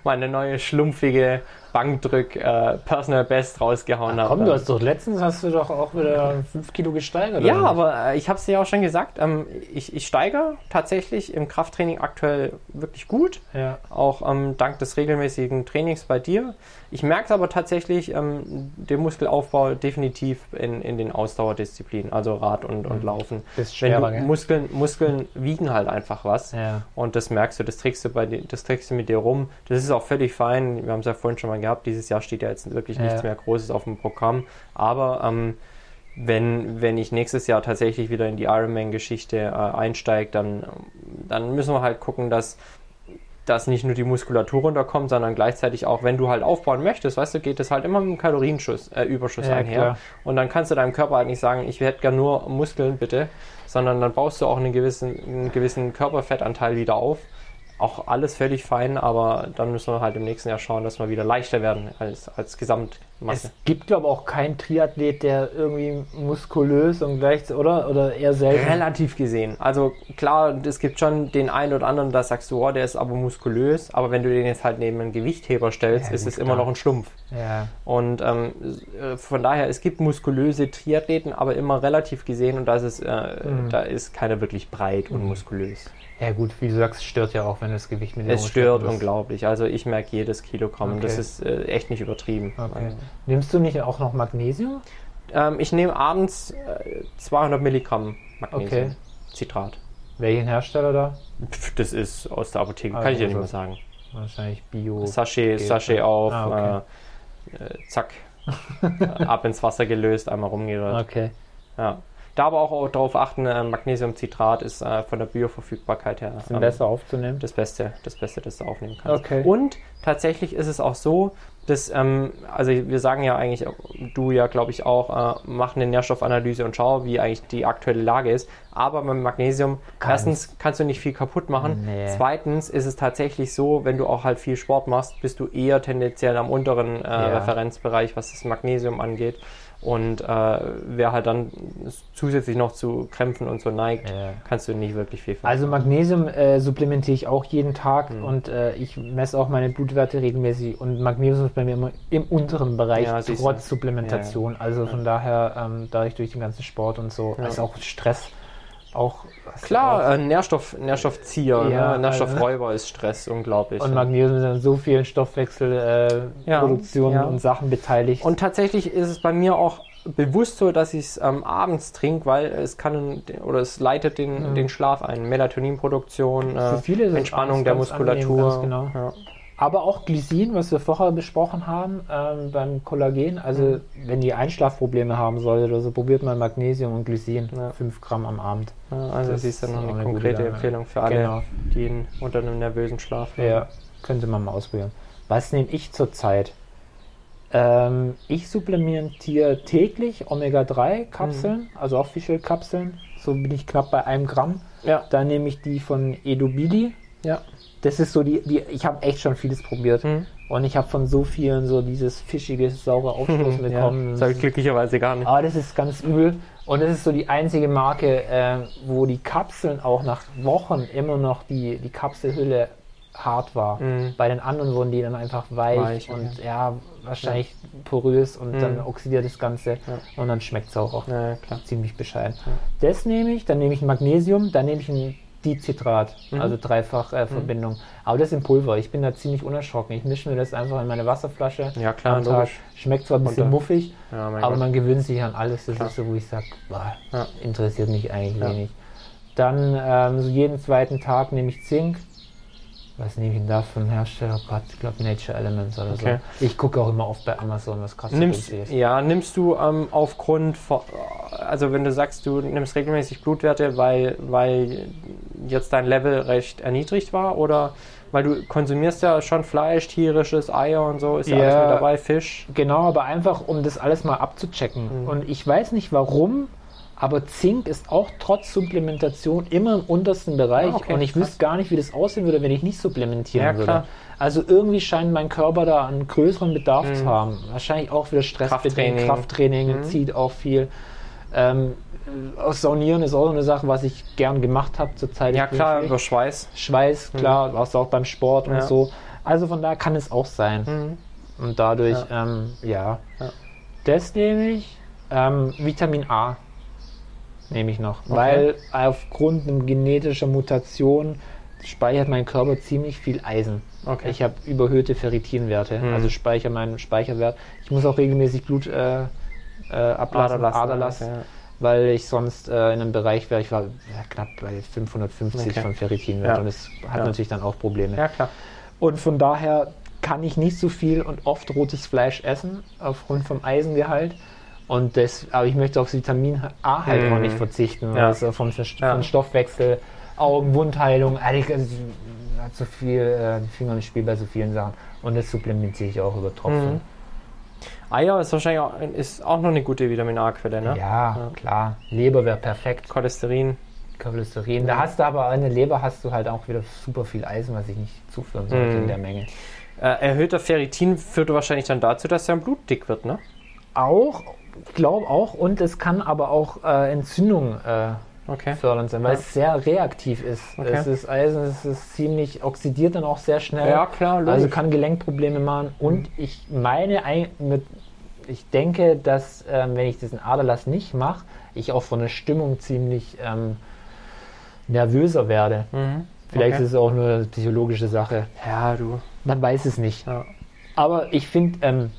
meine neue schlumpfige Bankdrück äh, Personal Best rausgehauen habe. Komm, du hast doch letztens hast du doch auch wieder 5 Kilo gesteigert. Ja, aber äh, ich habe es dir ja auch schon gesagt, ähm, ich, ich steige tatsächlich im Krafttraining aktuell wirklich gut Ja. auch ähm, dank des regelmäßigen Trainings bei dir. Ich merke aber tatsächlich ähm, den Muskelaufbau definitiv in, in den Ausdauerdisziplinen, also Rad und, und Laufen. Das ist Wenn schwerer, du gell? Muskeln, Muskeln wiegen halt einfach was. Ja. Und das merkst du, das trägst du, bei das trägst du mit dir rum. Das ist auch völlig fein. Wir haben es ja vorhin schon mal gehabt. Dieses Jahr steht ja jetzt wirklich Ja. nichts mehr Großes auf dem Programm. Aber ähm, wenn, wenn ich nächstes Jahr tatsächlich wieder in die Ironman-Geschichte äh, einsteige, dann, dann müssen wir halt gucken, dass dass nicht nur die Muskulatur runterkommt, sondern gleichzeitig auch, wenn du halt aufbauen möchtest, weißt du, geht es halt immer mit einem Kalorienschuss, äh, Überschuss Ja, einher. klar. Und dann kannst du deinem Körper halt nicht sagen, ich hätte gern nur Muskeln, bitte, sondern dann baust du auch einen gewissen, einen gewissen Körperfettanteil wieder auf. Auch alles völlig fein, aber dann müssen wir halt im nächsten Jahr schauen, dass wir wieder leichter werden als, als Gesamtmasse. Es gibt, glaube ich, auch keinen Triathlet, der irgendwie muskulös und gleich, oder? Oder eher selten. Relativ gesehen. Also klar, es gibt schon den einen oder anderen, da sagst du, oh, der ist aber muskulös, aber wenn du den jetzt halt neben einen Gewichtheber stellst, Ja, ist es immer klar. noch ein Schlumpf. Ja. Und ähm, äh, von daher, es gibt muskulöse Triathleten, aber immer relativ gesehen und das ist, äh, Mhm. da ist keiner wirklich breit und muskulös. Ja, gut, wie du sagst, stört ja auch, wenn das Gewicht mit dir Es stört unglaublich. Also ich merke jedes Kilogramm und das Okay. ist äh, echt nicht übertrieben. Okay. Nimmst du nicht auch noch Magnesium? Ähm, ich nehme abends äh, 200 Milligramm Magnesium. Okay. Zitrat. Welchen Hersteller da? Pff, das ist aus der Apotheke, Ah, kann ich dir nicht also- mehr sagen. Wahrscheinlich Bio. Sachet, geht, Sachet auf, Ah, äh, äh, zack, ab ins Wasser gelöst, einmal rumgerührt. Okay. Ja. Da aber auch darauf achten, äh, Magnesiumcitrat ist äh, von der Bioverfügbarkeit her ähm, besser aufzunehmen. das Beste, das Beste, das du aufnehmen kannst. Okay. Und tatsächlich ist es auch so, dass, ähm, also wir sagen ja eigentlich, du ja glaube ich auch, äh, mach eine Nährstoffanalyse und schau, wie eigentlich die aktuelle Lage ist. Aber beim Magnesium, Kannst- erstens kannst du nicht viel kaputt machen. Nee. Zweitens ist es tatsächlich so, wenn du auch halt viel Sport machst, bist du eher tendenziell am unteren äh, Referenzbereich, was das Magnesium angeht. Und äh, wer halt dann zusätzlich noch zu Krämpfen und so neigt, Ja. kannst du nicht wirklich viel Also Magnesium äh, supplementiere ich auch jeden Tag Mhm. und äh, ich messe auch meine Blutwerte regelmäßig und Magnesium ist bei mir immer im unteren Bereich Ja, trotz Supplementation. Also von daher, ähm, dadurch durch den ganzen Sport und so, Ja. also auch Stress, auch Klar, äh, Nährstoff, Nährstoffzieher, Ja, ne? Nährstoffräuber ist Stress, unglaublich. und Magnesium ist an so vielen Stoffwechselproduktionen äh, Ja, und Sachen beteiligt. Und tatsächlich ist es bei mir auch bewusst so, dass ich es ähm, abends trinke, weil es kann oder es leitet den, den Schlaf ein. Melatoninproduktion, äh, Entspannung der angenehm, Muskulatur. ganz genau. Aber auch Glycin, was wir vorher besprochen haben ähm, beim Kollagen. Also Mhm. wenn ihr Einschlafprobleme haben solltet oder so, probiert mal Magnesium und Glycin. Ja. 5 Gramm am Abend. Ja, also Das das ist dann noch eine eine konkrete. Empfehlung für alle, Genau. die ihn unter einem nervösen Schlaf haben. Ja, könnte man mal ausprobieren. Was nehme ich zurzeit? Ähm, ich supplementiere täglich Omega-3-Kapseln, also auch Fischölkapseln. So bin ich knapp bei einem Gramm. Ja. Dann nehme ich die von Edubili. Ja. Das ist so die, die ich habe echt schon vieles probiert. Mhm. Und ich habe von so vielen so dieses fischige, saure Aufstoßen ja. bekommen. Das habe ich glücklicherweise gar nicht. Aber das ist ganz übel. Und das ist so die einzige Marke, äh, wo die Kapseln auch nach Wochen immer noch die, die Kapselhülle hart war. Mhm. Bei den anderen wurden die dann einfach weich, Weich, und ja, wahrscheinlich porös und Mhm. dann oxidiert das Ganze und dann schmeckt es auch, auch Ja, klar. ziemlich bescheiden. Das nehme ich, dann nehme ich ein Magnesium, dann nehme ich ein Dicitrat, Mhm. also dreifach äh, Verbindung. Aber das in Pulver. Ich bin da ziemlich unerschrocken. Ich mische mir das einfach in meine Wasserflasche. Ja, klar, logisch. Schmeckt zwar ein bisschen Und, äh, muffig, Ja, aber Gott. man gewöhnt sich an alles. Das Klar. ist so, wo ich sage, Ja. interessiert mich eigentlich Ja. wenig. Dann ähm, so jeden zweiten Tag nehme ich Zink. Was nehme ich denn da für einen Hersteller? Oh Gott, ich glaube Nature Elements oder Okay. so. Ich gucke auch immer oft bei Amazon, was kostet Nimmst, ist. ja, nimmst du ähm, aufgrund von, also wenn du sagst, du nimmst regelmäßig Blutwerte, weil, weil jetzt dein Level recht erniedrigt war oder weil du konsumierst ja schon Fleisch, tierisches, Eier und so, ist ja, alles Ja. mit dabei, Fisch. Genau, aber einfach, um das alles mal abzuchecken. Mhm. Und ich weiß nicht warum, aber Zink ist auch trotz Supplementation immer im untersten Bereich. Ah, okay, und ich krass. wüsste gar nicht, wie das aussehen würde, wenn ich nicht supplementieren Ja, würde. klar. Also irgendwie scheint mein Körper da einen größeren Bedarf Mhm. zu haben. Wahrscheinlich auch wieder Stressbedingt, Krafttraining. Krafttraining, Mhm. zieht auch viel. Ähm, aus Saunieren ist auch eine Sache, was ich gern gemacht habe zurzeit. Ja Ich bin klar, über Schweiß. Schweiß, klar, was auch beim Sport und Ja. so. Also von daher kann es auch sein. Mhm. Und dadurch, ja. Ähm, ja. Ja. Das nehme ich. Ähm, Vitamin A nehme ich noch. Weil aufgrund einer genetischer Mutation speichert mein Körper ziemlich viel Eisen. Okay. Ich habe überhöhte Ferritinwerte, Mhm. also speichere meinen Speicherwert. Ich muss auch regelmäßig Blut äh, äh, ablassen, Aderlassen, Aderlass, okay, weil ich sonst äh, in einem Bereich wäre, ich war ja, knapp bei 550 Okay. von Ferritinwert Ja. und das hat Ja. natürlich dann auch Probleme. Ja, klar. Und von daher kann ich nicht so viel und oft rotes Fleisch essen, aufgrund vom Eisengehalt. Und das, aber ich möchte aufs Vitamin A halt Mhm. auch nicht verzichten. Ja. Also vom, Ja. vom Stoffwechsel, Augen, Wundheilung, also, hat so viel, äh, die Finger im Spiel bei so vielen Sachen. Und das supplementiere ich auch über Tropfen. Mhm. Eier ist wahrscheinlich auch, ist auch noch eine gute Vitamin A-Quelle, ne? Ja, klar. Leber wäre perfekt. Cholesterin. Cholesterin. Da hast du aber in der Leber hast du halt auch wieder super viel Eisen, was ich nicht zuführen sollte Mhm. in der Menge. Äh, erhöhter Ferritin führt wahrscheinlich dann dazu, dass dein Blut dick wird, ne? Auch, ich glaube auch, und es kann aber auch äh, Entzündung äh, Okay. fördernd sein, weil Ja. es sehr reaktiv ist. Okay. Es ist Eisen, es ist ziemlich, oxidiert dann auch sehr schnell. Ja, klar, logisch. Also kann Gelenkprobleme machen. Und ich meine, ein- mit, ich denke, dass ähm, wenn ich diesen Aderlass nicht mache, ich auch von der Stimmung ziemlich ähm, nervöser werde. Mhm. Vielleicht okay. ist es auch nur eine psychologische Sache. Ja, du. Man weiß es nicht. Ja. Aber ich finde ähm,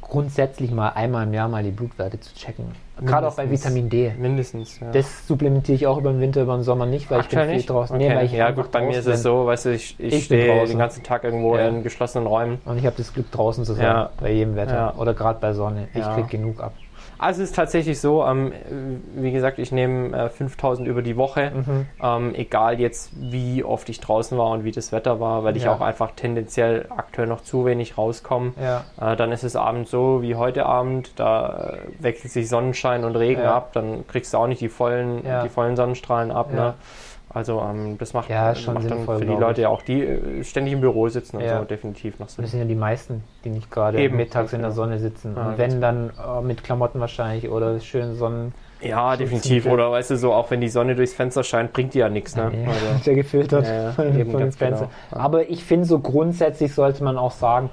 grundsätzlich mal einmal im Jahr mal die Blutwerte zu checken. Gerade auch bei. Vitamin D. Mindestens, ja. Das supplementiere ich auch über den Winter, über den Sommer nicht, weil ich Aktuell bin viel nicht? draußen. Okay. Nee, weil ich ja, gut, bei mir ist es so, weißt du, ich, ich, Ich bin stehe draußen. den ganzen Tag irgendwo Ja. in geschlossenen Räumen. bin. Und ich habe das Glück, draußen zu sein, Ja. bei jedem Wetter. Ja. Oder gerade bei Sonne. Ich Ja. krieg genug ab. Also es ist tatsächlich so, ähm, wie gesagt, ich nehme äh, 5000 über die Woche, Mhm. ähm, egal jetzt wie oft ich draußen war und wie das Wetter war, weil ich Ja. auch einfach tendenziell aktuell noch zu wenig rauskomme. Ja. Äh, dann ist es abends so wie heute Abend, da äh, wechselt sich Sonnenschein und Regen Ja. ab, dann kriegst du auch nicht die vollen, die vollen Sonnenstrahlen ab. Ne? Also ähm, das macht, Ja, schon macht sinnvoll, für die Leute ja auch, die äh, ständig im Büro sitzen Ja. so, definitiv noch Sinn. das sind ja die meisten, die nicht gerade mittags in der. Sonne sitzen. Ja, Und wenn, dann äh, mit Klamotten wahrscheinlich oder schön Sonnen. Ja, definitiv. Oder weißt du, so auch wenn die Sonne durchs Fenster scheint, bringt die ja nichts. Ne? Nee, Also, ist ja gefiltert Ja, ja, von, von den ganz genau. Ja. Aber ich finde, so grundsätzlich sollte man auch sagen,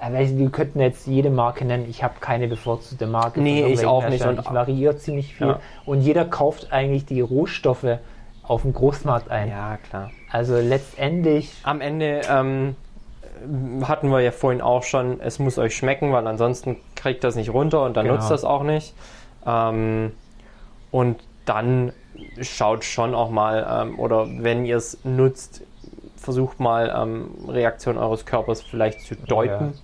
äh, wir könnten jetzt jede Marke nennen. Ich habe keine bevorzugte Marke. Nee, ich auch nicht. Und- ich variiere ziemlich viel. Ja. Und jeder kauft eigentlich die Rohstoffe auf dem Großmarkt ein. ja, klar. Also letztendlich, Am Ende ähm, hatten wir ja vorhin auch schon, es muss euch schmecken, weil ansonsten kriegt das nicht runter und dann Genau. nutzt das auch nicht. Ähm, und dann schaut schon auch mal, ähm, oder wenn ihr es nutzt, versucht mal ähm, Reaktion eures Körpers vielleicht zu deuten.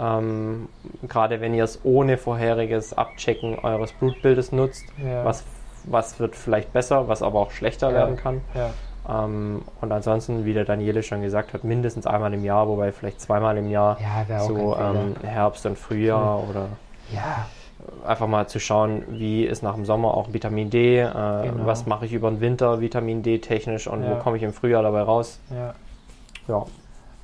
Ähm, Gerade wenn ihr es ohne vorheriges Abchecken eures Blutbildes nutzt, Ja. was, was wird vielleicht besser, was aber auch schlechter Ja. werden kann. Ja. Ähm, und ansonsten, wie der Daniele schon gesagt hat, mindestens einmal im Jahr, wobei vielleicht zweimal im Jahr, Ja, so ähm, Herbst und Frühjahr oder Ja, einfach mal zu schauen, wie ist nach dem Sommer auch Vitamin D, äh, Genau. was mache ich über den Winter Vitamin D technisch und Ja. wo komme ich im Frühjahr dabei raus. ja. Ja,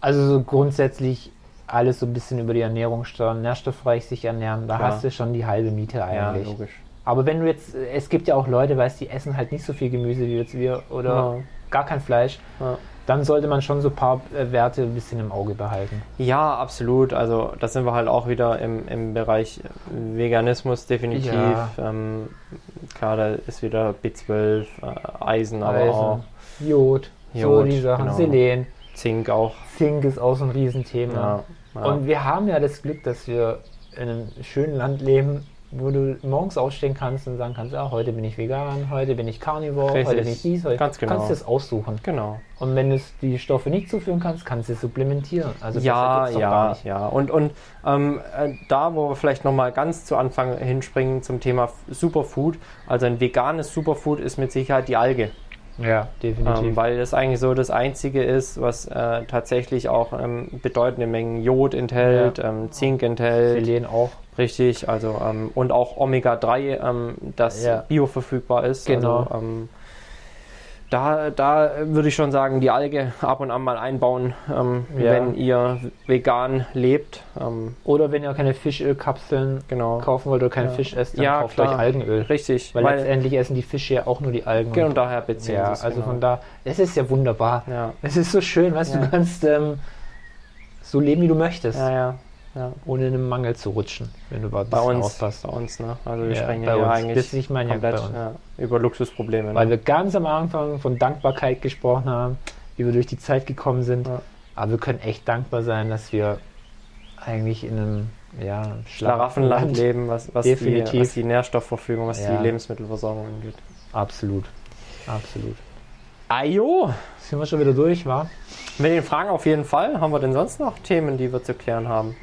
Also so grundsätzlich alles so ein bisschen über die Ernährung steuern, nährstoffreich sich ernähren, da Klar. hast du schon die halbe Miete ja eigentlich. logisch. Aber wenn du jetzt, es gibt ja auch Leute, weißt die essen halt nicht so viel Gemüse wie jetzt wir oder Ja. gar kein Fleisch, Ja. dann sollte man schon so ein paar äh, Werte ein bisschen im Auge behalten. Ja, absolut. Also da sind wir halt auch wieder im, im Bereich Veganismus definitiv. Ja. Ähm, klar, da ist wieder B12, äh, Eisen, aber Eisen, auch Jod, so Jod, die Sachen, genau. Selen, Zink auch. Zink ist auch so ein Riesenthema. Ja. Und wir haben ja das Glück, dass wir in einem schönen Land leben, wo du morgens aufstehen kannst und sagen kannst, ja, heute bin ich vegan, heute bin ich Carnivore, Richtig. heute bin ich dies, heute Ganz genau. kannst du es aussuchen. genau. Und wenn du es- die Stoffe nicht zuführen kannst, kannst du es supplementieren. Also ja, ja, ja. Und, und ähm, äh, da, wo wir vielleicht nochmal ganz zu Anfang hinspringen zum Thema Superfood, also ein veganes Superfood ist mit Sicherheit die Alge. Ja, definitiv. Ähm, weil das eigentlich so das Einzige ist, was äh, tatsächlich auch ähm, bedeutende Mengen Jod enthält, ähm, Zink enthält, Selen auch. Richtig, also ähm, und auch Omega-3, ähm, das Ja. bioverfügbar ist. Genau. Also, ähm, da, da würde ich schon sagen, die Alge ab und an mal einbauen, ähm, Ja. wenn ihr vegan lebt. Ähm, Oder wenn ihr keine Fischölkapseln genau. kaufen wollt oder keinen Ja. Fisch esst, dann Ja, kauft klar. euch Algenöl. Richtig, Weil, weil, letztendlich essen die Fische ja auch nur die Algen. genau Und- daher beziehen ja, also genau. von da, es ist ja wunderbar. Ja, Es ist so schön, weißt du kannst ähm, so leben, wie du möchtest, ja, ja. Ja. ohne in einen Mangel zu rutschen, wenn du Bei bisschen uns, aufpasst. bei uns, ne? Also wir Ja, sprechen bei ja uns. eigentlich Das ich meine komplett bei ja, über Luxusprobleme. Weil Ne? wir ganz am Anfang von Dankbarkeit gesprochen haben, wie wir durch die Zeit gekommen sind. Ja. Aber wir können echt dankbar sein, dass wir eigentlich in einem ja, Schlaraffenland leben, was, was, die, Definitiv. was die Nährstoffverfügung, was die Lebensmittelversorgung angeht. Absolut. Absolut. Ajo! Sind wir schon wieder durch, wa? Mit den Fragen auf jeden Fall. Haben wir denn sonst noch Themen, die wir zu klären haben?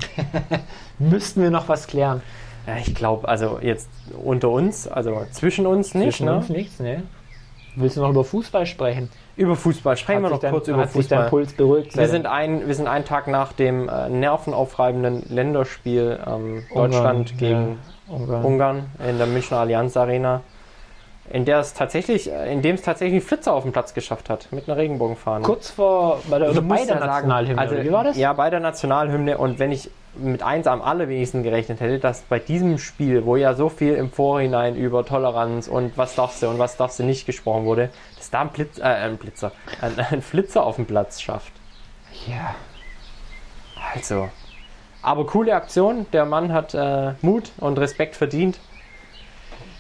Müssten wir noch was klären? Ja, ich glaube, also jetzt unter uns, also zwischen uns nicht, Zwischen ne? uns nichts, ne? Willst du noch über Fußball sprechen? Über Fußball. Sprechen wir Hat noch sich dein- kurz über hat sich dein Fußball. Puls beruhigt? Wir sind, ein, wir sind einen Tag nach dem äh, nervenaufreibenden Länderspiel ähm, Deutschland gegen ja, Ungarn. Ungarn in der Münchner Allianz Arena, in der es tatsächlich, äh, in dem es tatsächlich Flitzer auf den Platz geschafft hat mit einer Regenbogenfahne. Kurz vor bei der, muss bei der Nationalhymne. also, wie war das? Ja, bei der Nationalhymne und wenn ich mit eins am allerwenigsten gerechnet hätte, dass bei diesem Spiel, wo ja so viel im Vorhinein über Toleranz und was darfst du und was darfst du nicht gesprochen wurde, dass da ein, Blitz, äh, ein Blitzer, ein, ein Flitzer auf dem Platz schafft. ja. Also. Aber coole Aktion. Der Mann hat äh, Mut und Respekt verdient.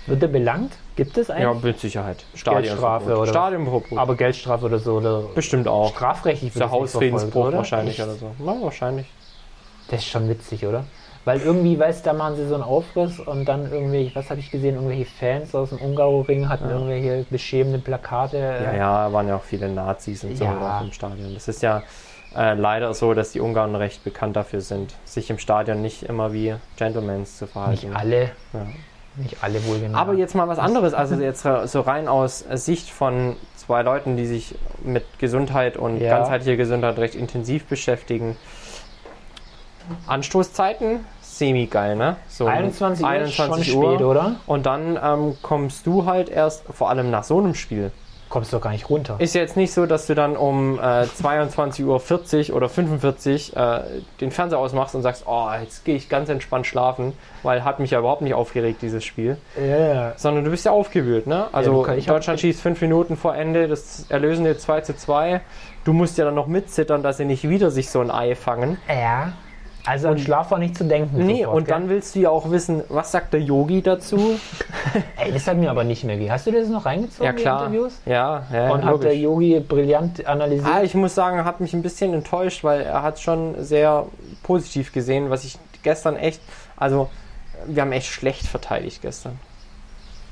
Wird er belangt? Gibt es Ja, eigentlich? mit Sicherheit. Geldstrafe oder- Stadionverbot. Aber Geldstrafe oder so? Oder Bestimmt auch. strafrechtlich Für wird das nicht Hausfriedensbruch verfolgt, oder? wahrscheinlich Echt? oder so. Ja, wahrscheinlich. Das ist schon witzig, oder? Weil irgendwie, weißt du, da machen sie so einen Aufriss und dann irgendwie, was habe ich gesehen, irgendwelche Fans aus dem Ungaroring hatten Ja. irgendwelche beschämende Plakate. Ja, ja, waren ja auch viele Nazis und so Ja. auch im Stadion. Das ist ja äh, leider so, dass die Ungarn recht bekannt dafür sind, sich im Stadion nicht immer wie Gentlemans zu verhalten. Nicht alle, Ja. Nicht alle wohlgenommen. Aber jetzt mal was anderes, also jetzt so rein aus Sicht von zwei Leuten, die sich mit Gesundheit und Ja. ganzheitlicher Gesundheit recht intensiv beschäftigen. Anstoßzeiten, semi geil, ne? So 21 Uhr ist schon 21 spät, oder? Und dann ähm, kommst du halt erst, vor allem nach so einem Spiel. Kommst du doch gar nicht runter. Ist jetzt nicht so, dass du dann um äh, 22.40 Uhr oder 45 äh, den Fernseher ausmachst und sagst, oh, jetzt gehe ich ganz entspannt schlafen, weil hat mich ja überhaupt nicht aufgeregt, dieses Spiel Ja. sondern du bist ja aufgewühlt, ne? Also hab- Deutschland schießt fünf Minuten vor Ende, das erlösende 2 zu 2. Du musst ja dann noch mitzittern, dass sie nicht wieder sich so ein Ei fangen. Ja. Also an Schlaf war nicht zu denken. Nee, sofort, und gell? dann willst du ja auch wissen, was sagt der Yogi dazu? Ey, das hat mir aber nicht mehr gegeben. Hast du das noch reingezogen, ja, die klar. Interviews? Ja, ja Und hat der. Yogi brillant analysiert? Ah, ich muss sagen, hat mich ein bisschen enttäuscht, weil er hat schon sehr positiv gesehen, was ich gestern echt, also wir haben echt schlecht verteidigt gestern.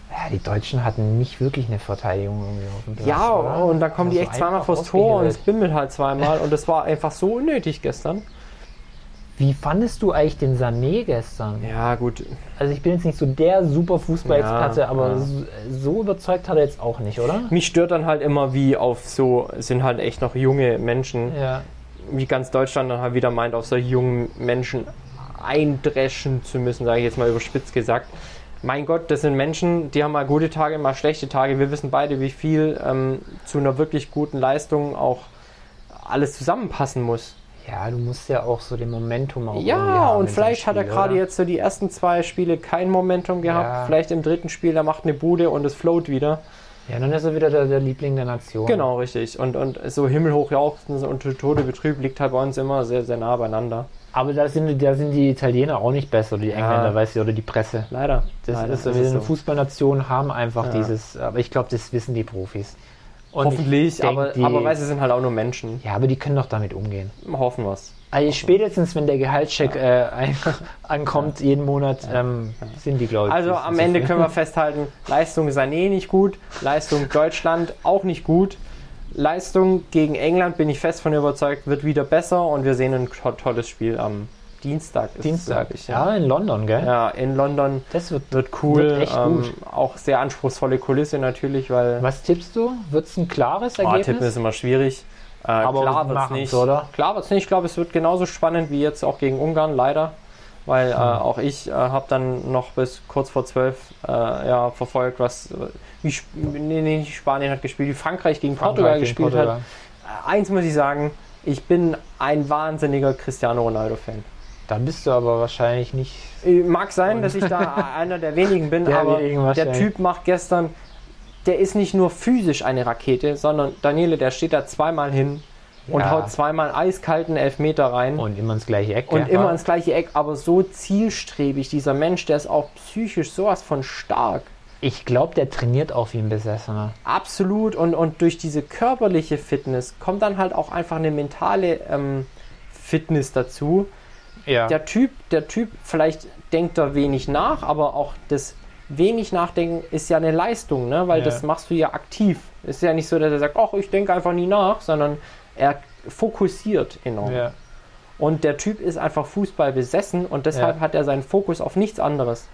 Ja, die Deutschen hatten nicht wirklich eine Verteidigung irgendwie auf. Ja, oder? und dann kommen die echt zweimal vors Tor und es bimmelt halt zweimal und das war einfach so unnötig gestern. Wie fandest du eigentlich den Sané gestern? Ja, gut. Also ich bin jetzt nicht so der super Fußballexperte, Ja, aber ja. so, so überzeugt hat er jetzt auch nicht, oder? Mich stört dann halt immer, wie auf so, sind halt echt noch junge Menschen, Ja. wie ganz Deutschland dann halt wieder meint, auf solche jungen Menschen eindreschen zu müssen, sage ich jetzt mal überspitzt gesagt. Mein Gott, das sind Menschen, die haben mal gute Tage, mal schlechte Tage. Wir wissen beide, wie viel ähm, zu einer wirklich guten Leistung auch alles zusammenpassen muss. Ja, du musst ja auch so den Momentum auch Ja, und vielleicht hat er gerade oder? jetzt so die ersten zwei Spiele kein Momentum gehabt. Ja. Vielleicht im dritten Spiel, er macht eine Bude und es float wieder. Ja, dann ist er wieder der, der Liebling der Nation. Genau, richtig. Und, und so himmelhoch jauchzen und Tode betrübt liegt halt bei uns immer sehr, sehr nah beieinander. Aber da sind, da sind die Italiener auch nicht besser, die Engländer, weißt du, oder die Presse. Leider. Das Leider ist ist wir es sind so. Fußballnationen, haben einfach Ja. dieses, aber ich glaube, das wissen die Profis. Und Hoffentlich, aber, die, aber weißt du, es sind halt auch nur Menschen. Ja, aber die können doch damit umgehen. Hoffen wir's. Also spätestens, wenn der Gehaltscheck äh, ein, ankommt, jeden Monat, ähm, sind die, glaube ich. Also am Ende können wir festhalten, Leistung Sané nicht gut, Leistung Deutschland auch nicht gut. Leistung gegen England, bin ich fest von überzeugt, wird wieder besser und wir sehen ein to tolles Spiel am Dienstag. Ist es, Dienstag. ich, ja. ja. in London, gell? ja, in London Das wird. wird cool. Wird echt ähm, gut. Auch sehr anspruchsvolle Kulisse natürlich, weil Was tippst du? Wird es ein klares oh, Ergebnis? tippen ist immer schwierig. Äh, Aber klar wir wird's machen's, nicht. oder? Klar wird's nicht. Ich glaube, es wird genauso spannend wie jetzt auch gegen Ungarn, leider. Weil äh, Hm. auch ich äh, habe dann noch bis kurz vor zwölf äh, ja, verfolgt, was wie Sp nee, nee, Spanien hat gespielt, wie Frankreich gegen Portugal Frankreich gegen gespielt Portugal. hat. Äh, eins muss ich sagen, ich bin ein wahnsinniger Cristiano Ronaldo-Fan. Da bist du aber wahrscheinlich nicht. Äh, Mag sein, dass ich da einer der wenigen bin, Der aber der. Typ macht gestern, der ist nicht nur physisch eine Rakete, sondern Daniele, der steht da zweimal hin und Ja. haut zweimal eiskalten Elfmeter rein. Und immer ins gleiche Eck. Und immer ins gleiche Eck, aber so zielstrebig, dieser Mensch, der ist auch psychisch sowas von stark. Ich glaube, der trainiert auch wie ein Besessener. Absolut. Und, und durch diese körperliche Fitness kommt dann halt auch einfach eine mentale ähm, Fitness dazu. Ja. Der Typ, der Typ, vielleicht denkt er wenig nach, aber auch das wenig Nachdenken ist ja eine Leistung, ne? weil Ja. das machst du ja aktiv. Es ist ja nicht so, dass er sagt, ach, ich denke einfach nie nach, sondern er fokussiert enorm. ja. Und der Typ ist einfach Fußball besessen und deshalb Ja. hat er seinen Fokus auf nichts anderes.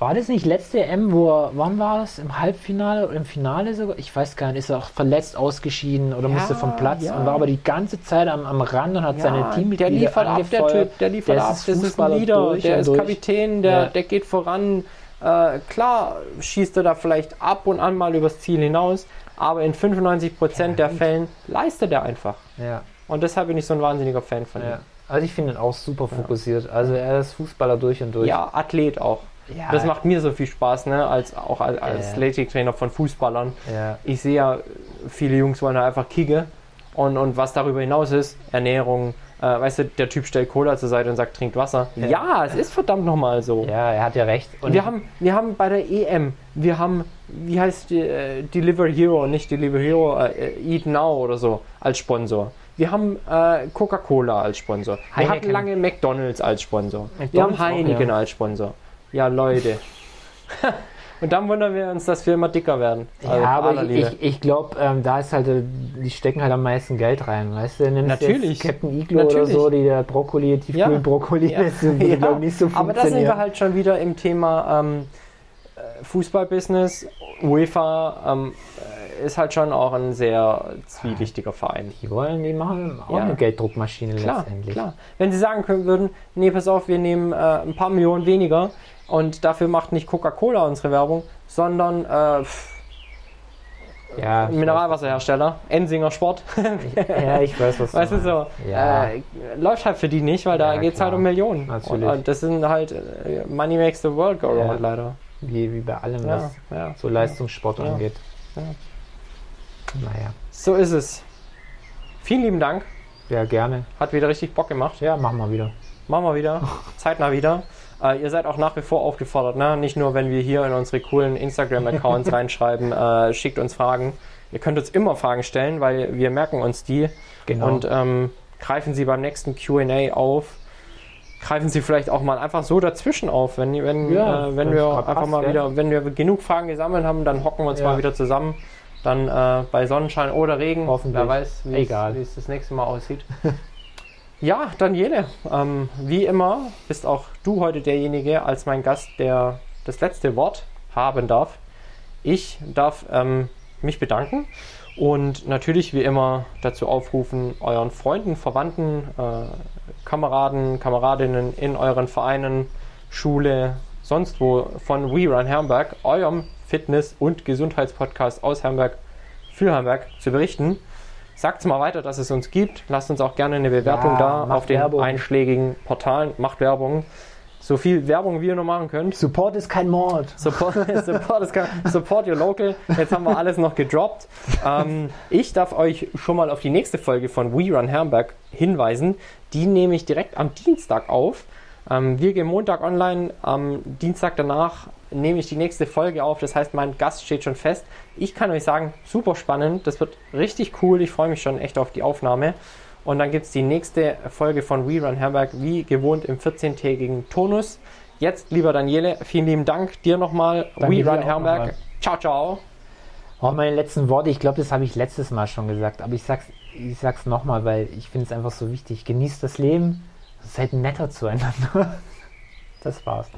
War das nicht letzte M, wo er, wann war das? Im Halbfinale oder im Finale sogar? Ich weiß gar nicht, ist er auch verletzt ausgeschieden oder Ja, musste vom Platz ja. und war aber die ganze Zeit am, am Rand und hat seine Teammitglieder der liefert ab, der angefeuert. Typ, der liefert Der ab, ist das ist ein Leader, durch der ist durch. Kapitän, der, Ja. der geht voran. Äh, klar schießt er da vielleicht ab und an mal übers Ziel hinaus, aber in 95% der Fällen leistet er einfach. Ja, Und deshalb bin ich so ein wahnsinniger Fan von ja. ihm. Also ich finde ihn auch super fokussiert. Also er ist Fußballer durch und durch. Ja, Athlet auch. Ja. Das macht mir so viel Spaß, ne? als auch als, als. Athletiktrainer von Fußballern. Ich sehe ja, viele Jungs wollen da einfach kicken. Und, und was darüber hinaus ist, Ernährung, äh, weißt du, der Typ stellt Cola zur Seite und sagt, trinkt Wasser. Ja, Ja. es ist verdammt nochmal so. ja, er hat ja recht. Und wir, haben, wir haben bei der EM, wir haben, wie heißt die, äh, Deliver Hero, nicht Deliver Hero, äh, Eat Now oder so als Sponsor. Wir haben äh, Coca-Cola als Sponsor. Wir Heineken. hatten lange McDonalds als Sponsor. wir McDonald's haben auch, Heineken ja. als Sponsor. Ja, Leute. Und dann wundern wir uns, dass wir immer dicker werden. Also, ja, aber ich, ich, ich glaube, ähm, da ist halt, äh, die stecken halt am meisten Geld rein, weißt du? Nimmst Natürlich. Jetzt Captain Iglo oder so, die der Brokkoli, Tiefkühlbrokkoli, Ja. das würde, Ja, glaube ich, nicht so Aber da sind funktionieren. wir halt schon wieder im Thema ähm, äh, Fußballbusiness. UEFA ähm, äh, ist halt schon auch ein sehr zwielichtiger Verein. die wollen, die machen auch Ja. eine Gelddruckmaschine Klar, letztendlich. klar. Wenn sie sagen können würden, nee, pass auf, wir nehmen äh, ein paar Millionen weniger und dafür macht nicht Coca-Cola unsere Werbung, sondern äh, Ja, Mineralwasserhersteller, Ensinger Sport. ja, ich weiß, was Weißt du so, Ja. äh, läuft halt für die nicht, weil da Ja, geht es halt um Millionen. Natürlich. Und, und das sind halt äh, Money makes the world go round leider. Wie, wie bei allem, was so Leistungssport angeht. Ja. Naja, So ist es. Vielen lieben Dank. ja, gerne. Hat wieder richtig Bock gemacht. Ja, machen wir wieder. Machen wir wieder. Zeitnah wieder. Äh, ihr seid auch nach wie vor aufgefordert, ne? Nicht nur, wenn wir hier in unsere coolen Instagram-Accounts reinschreiben, äh, schickt uns Fragen. Ihr könnt uns immer Fragen stellen, weil wir merken uns die Genau. und ähm, greifen sie beim nächsten QA auf. greifen sie vielleicht auch mal einfach so dazwischen auf. Wenn, wenn, Ja, äh, wenn wir grad einfach mal ja. wieder, wenn wir genug Fragen gesammelt haben, dann hocken wir uns Ja. mal wieder zusammen. Dann äh, bei Sonnenschein oder Regen. Hoffentlich. Wer weiß, wie es das nächste Mal aussieht. ja, Daniele, ähm, wie immer bist auch du heute derjenige als mein Gast, der das letzte Wort haben darf. Ich darf ähm, mich bedanken und natürlich wie immer dazu aufrufen, euren Freunden, Verwandten, äh, Kameraden, Kameradinnen in euren Vereinen, Schule, sonst wo von We Run Hamburg, eurem Fitness- und Gesundheitspodcast aus Hamburg für Hamburg zu berichten. Sagt mal weiter, dass es uns gibt. Lasst uns auch gerne eine Bewertung Ja, da auf den Werbung. einschlägigen Portalen. Macht Werbung. So viel Werbung, wie ihr nur machen könnt. Support ist kein Mord. Support, support, ist kein- support your local. Jetzt haben wir alles noch gedroppt. Ähm, ich darf euch schon mal auf die nächste Folge von We Run Hamburg hinweisen. Die nehme ich direkt am Dienstag auf. Ähm, wir gehen Montag online. Am Dienstag danach nehme ich die nächste Folge auf. Das heißt, mein Gast steht schon fest. Ich kann euch sagen, super spannend. Das wird richtig cool. Ich freue mich schon echt auf die Aufnahme. Und dann gibt es die nächste Folge von We Run Hamburg, wie gewohnt im 14-tägigen Tonus. Jetzt, lieber Daniele, vielen lieben Dank dir nochmal. Danke We Run nochmal. Ciao, ciao. Oh, meine letzten Worte, ich glaube, das habe ich letztes Mal schon gesagt, aber ich sag's, ich sag's nochmal, weil ich finde es einfach so wichtig. Genießt das Leben, seid netter zueinander. Das war's.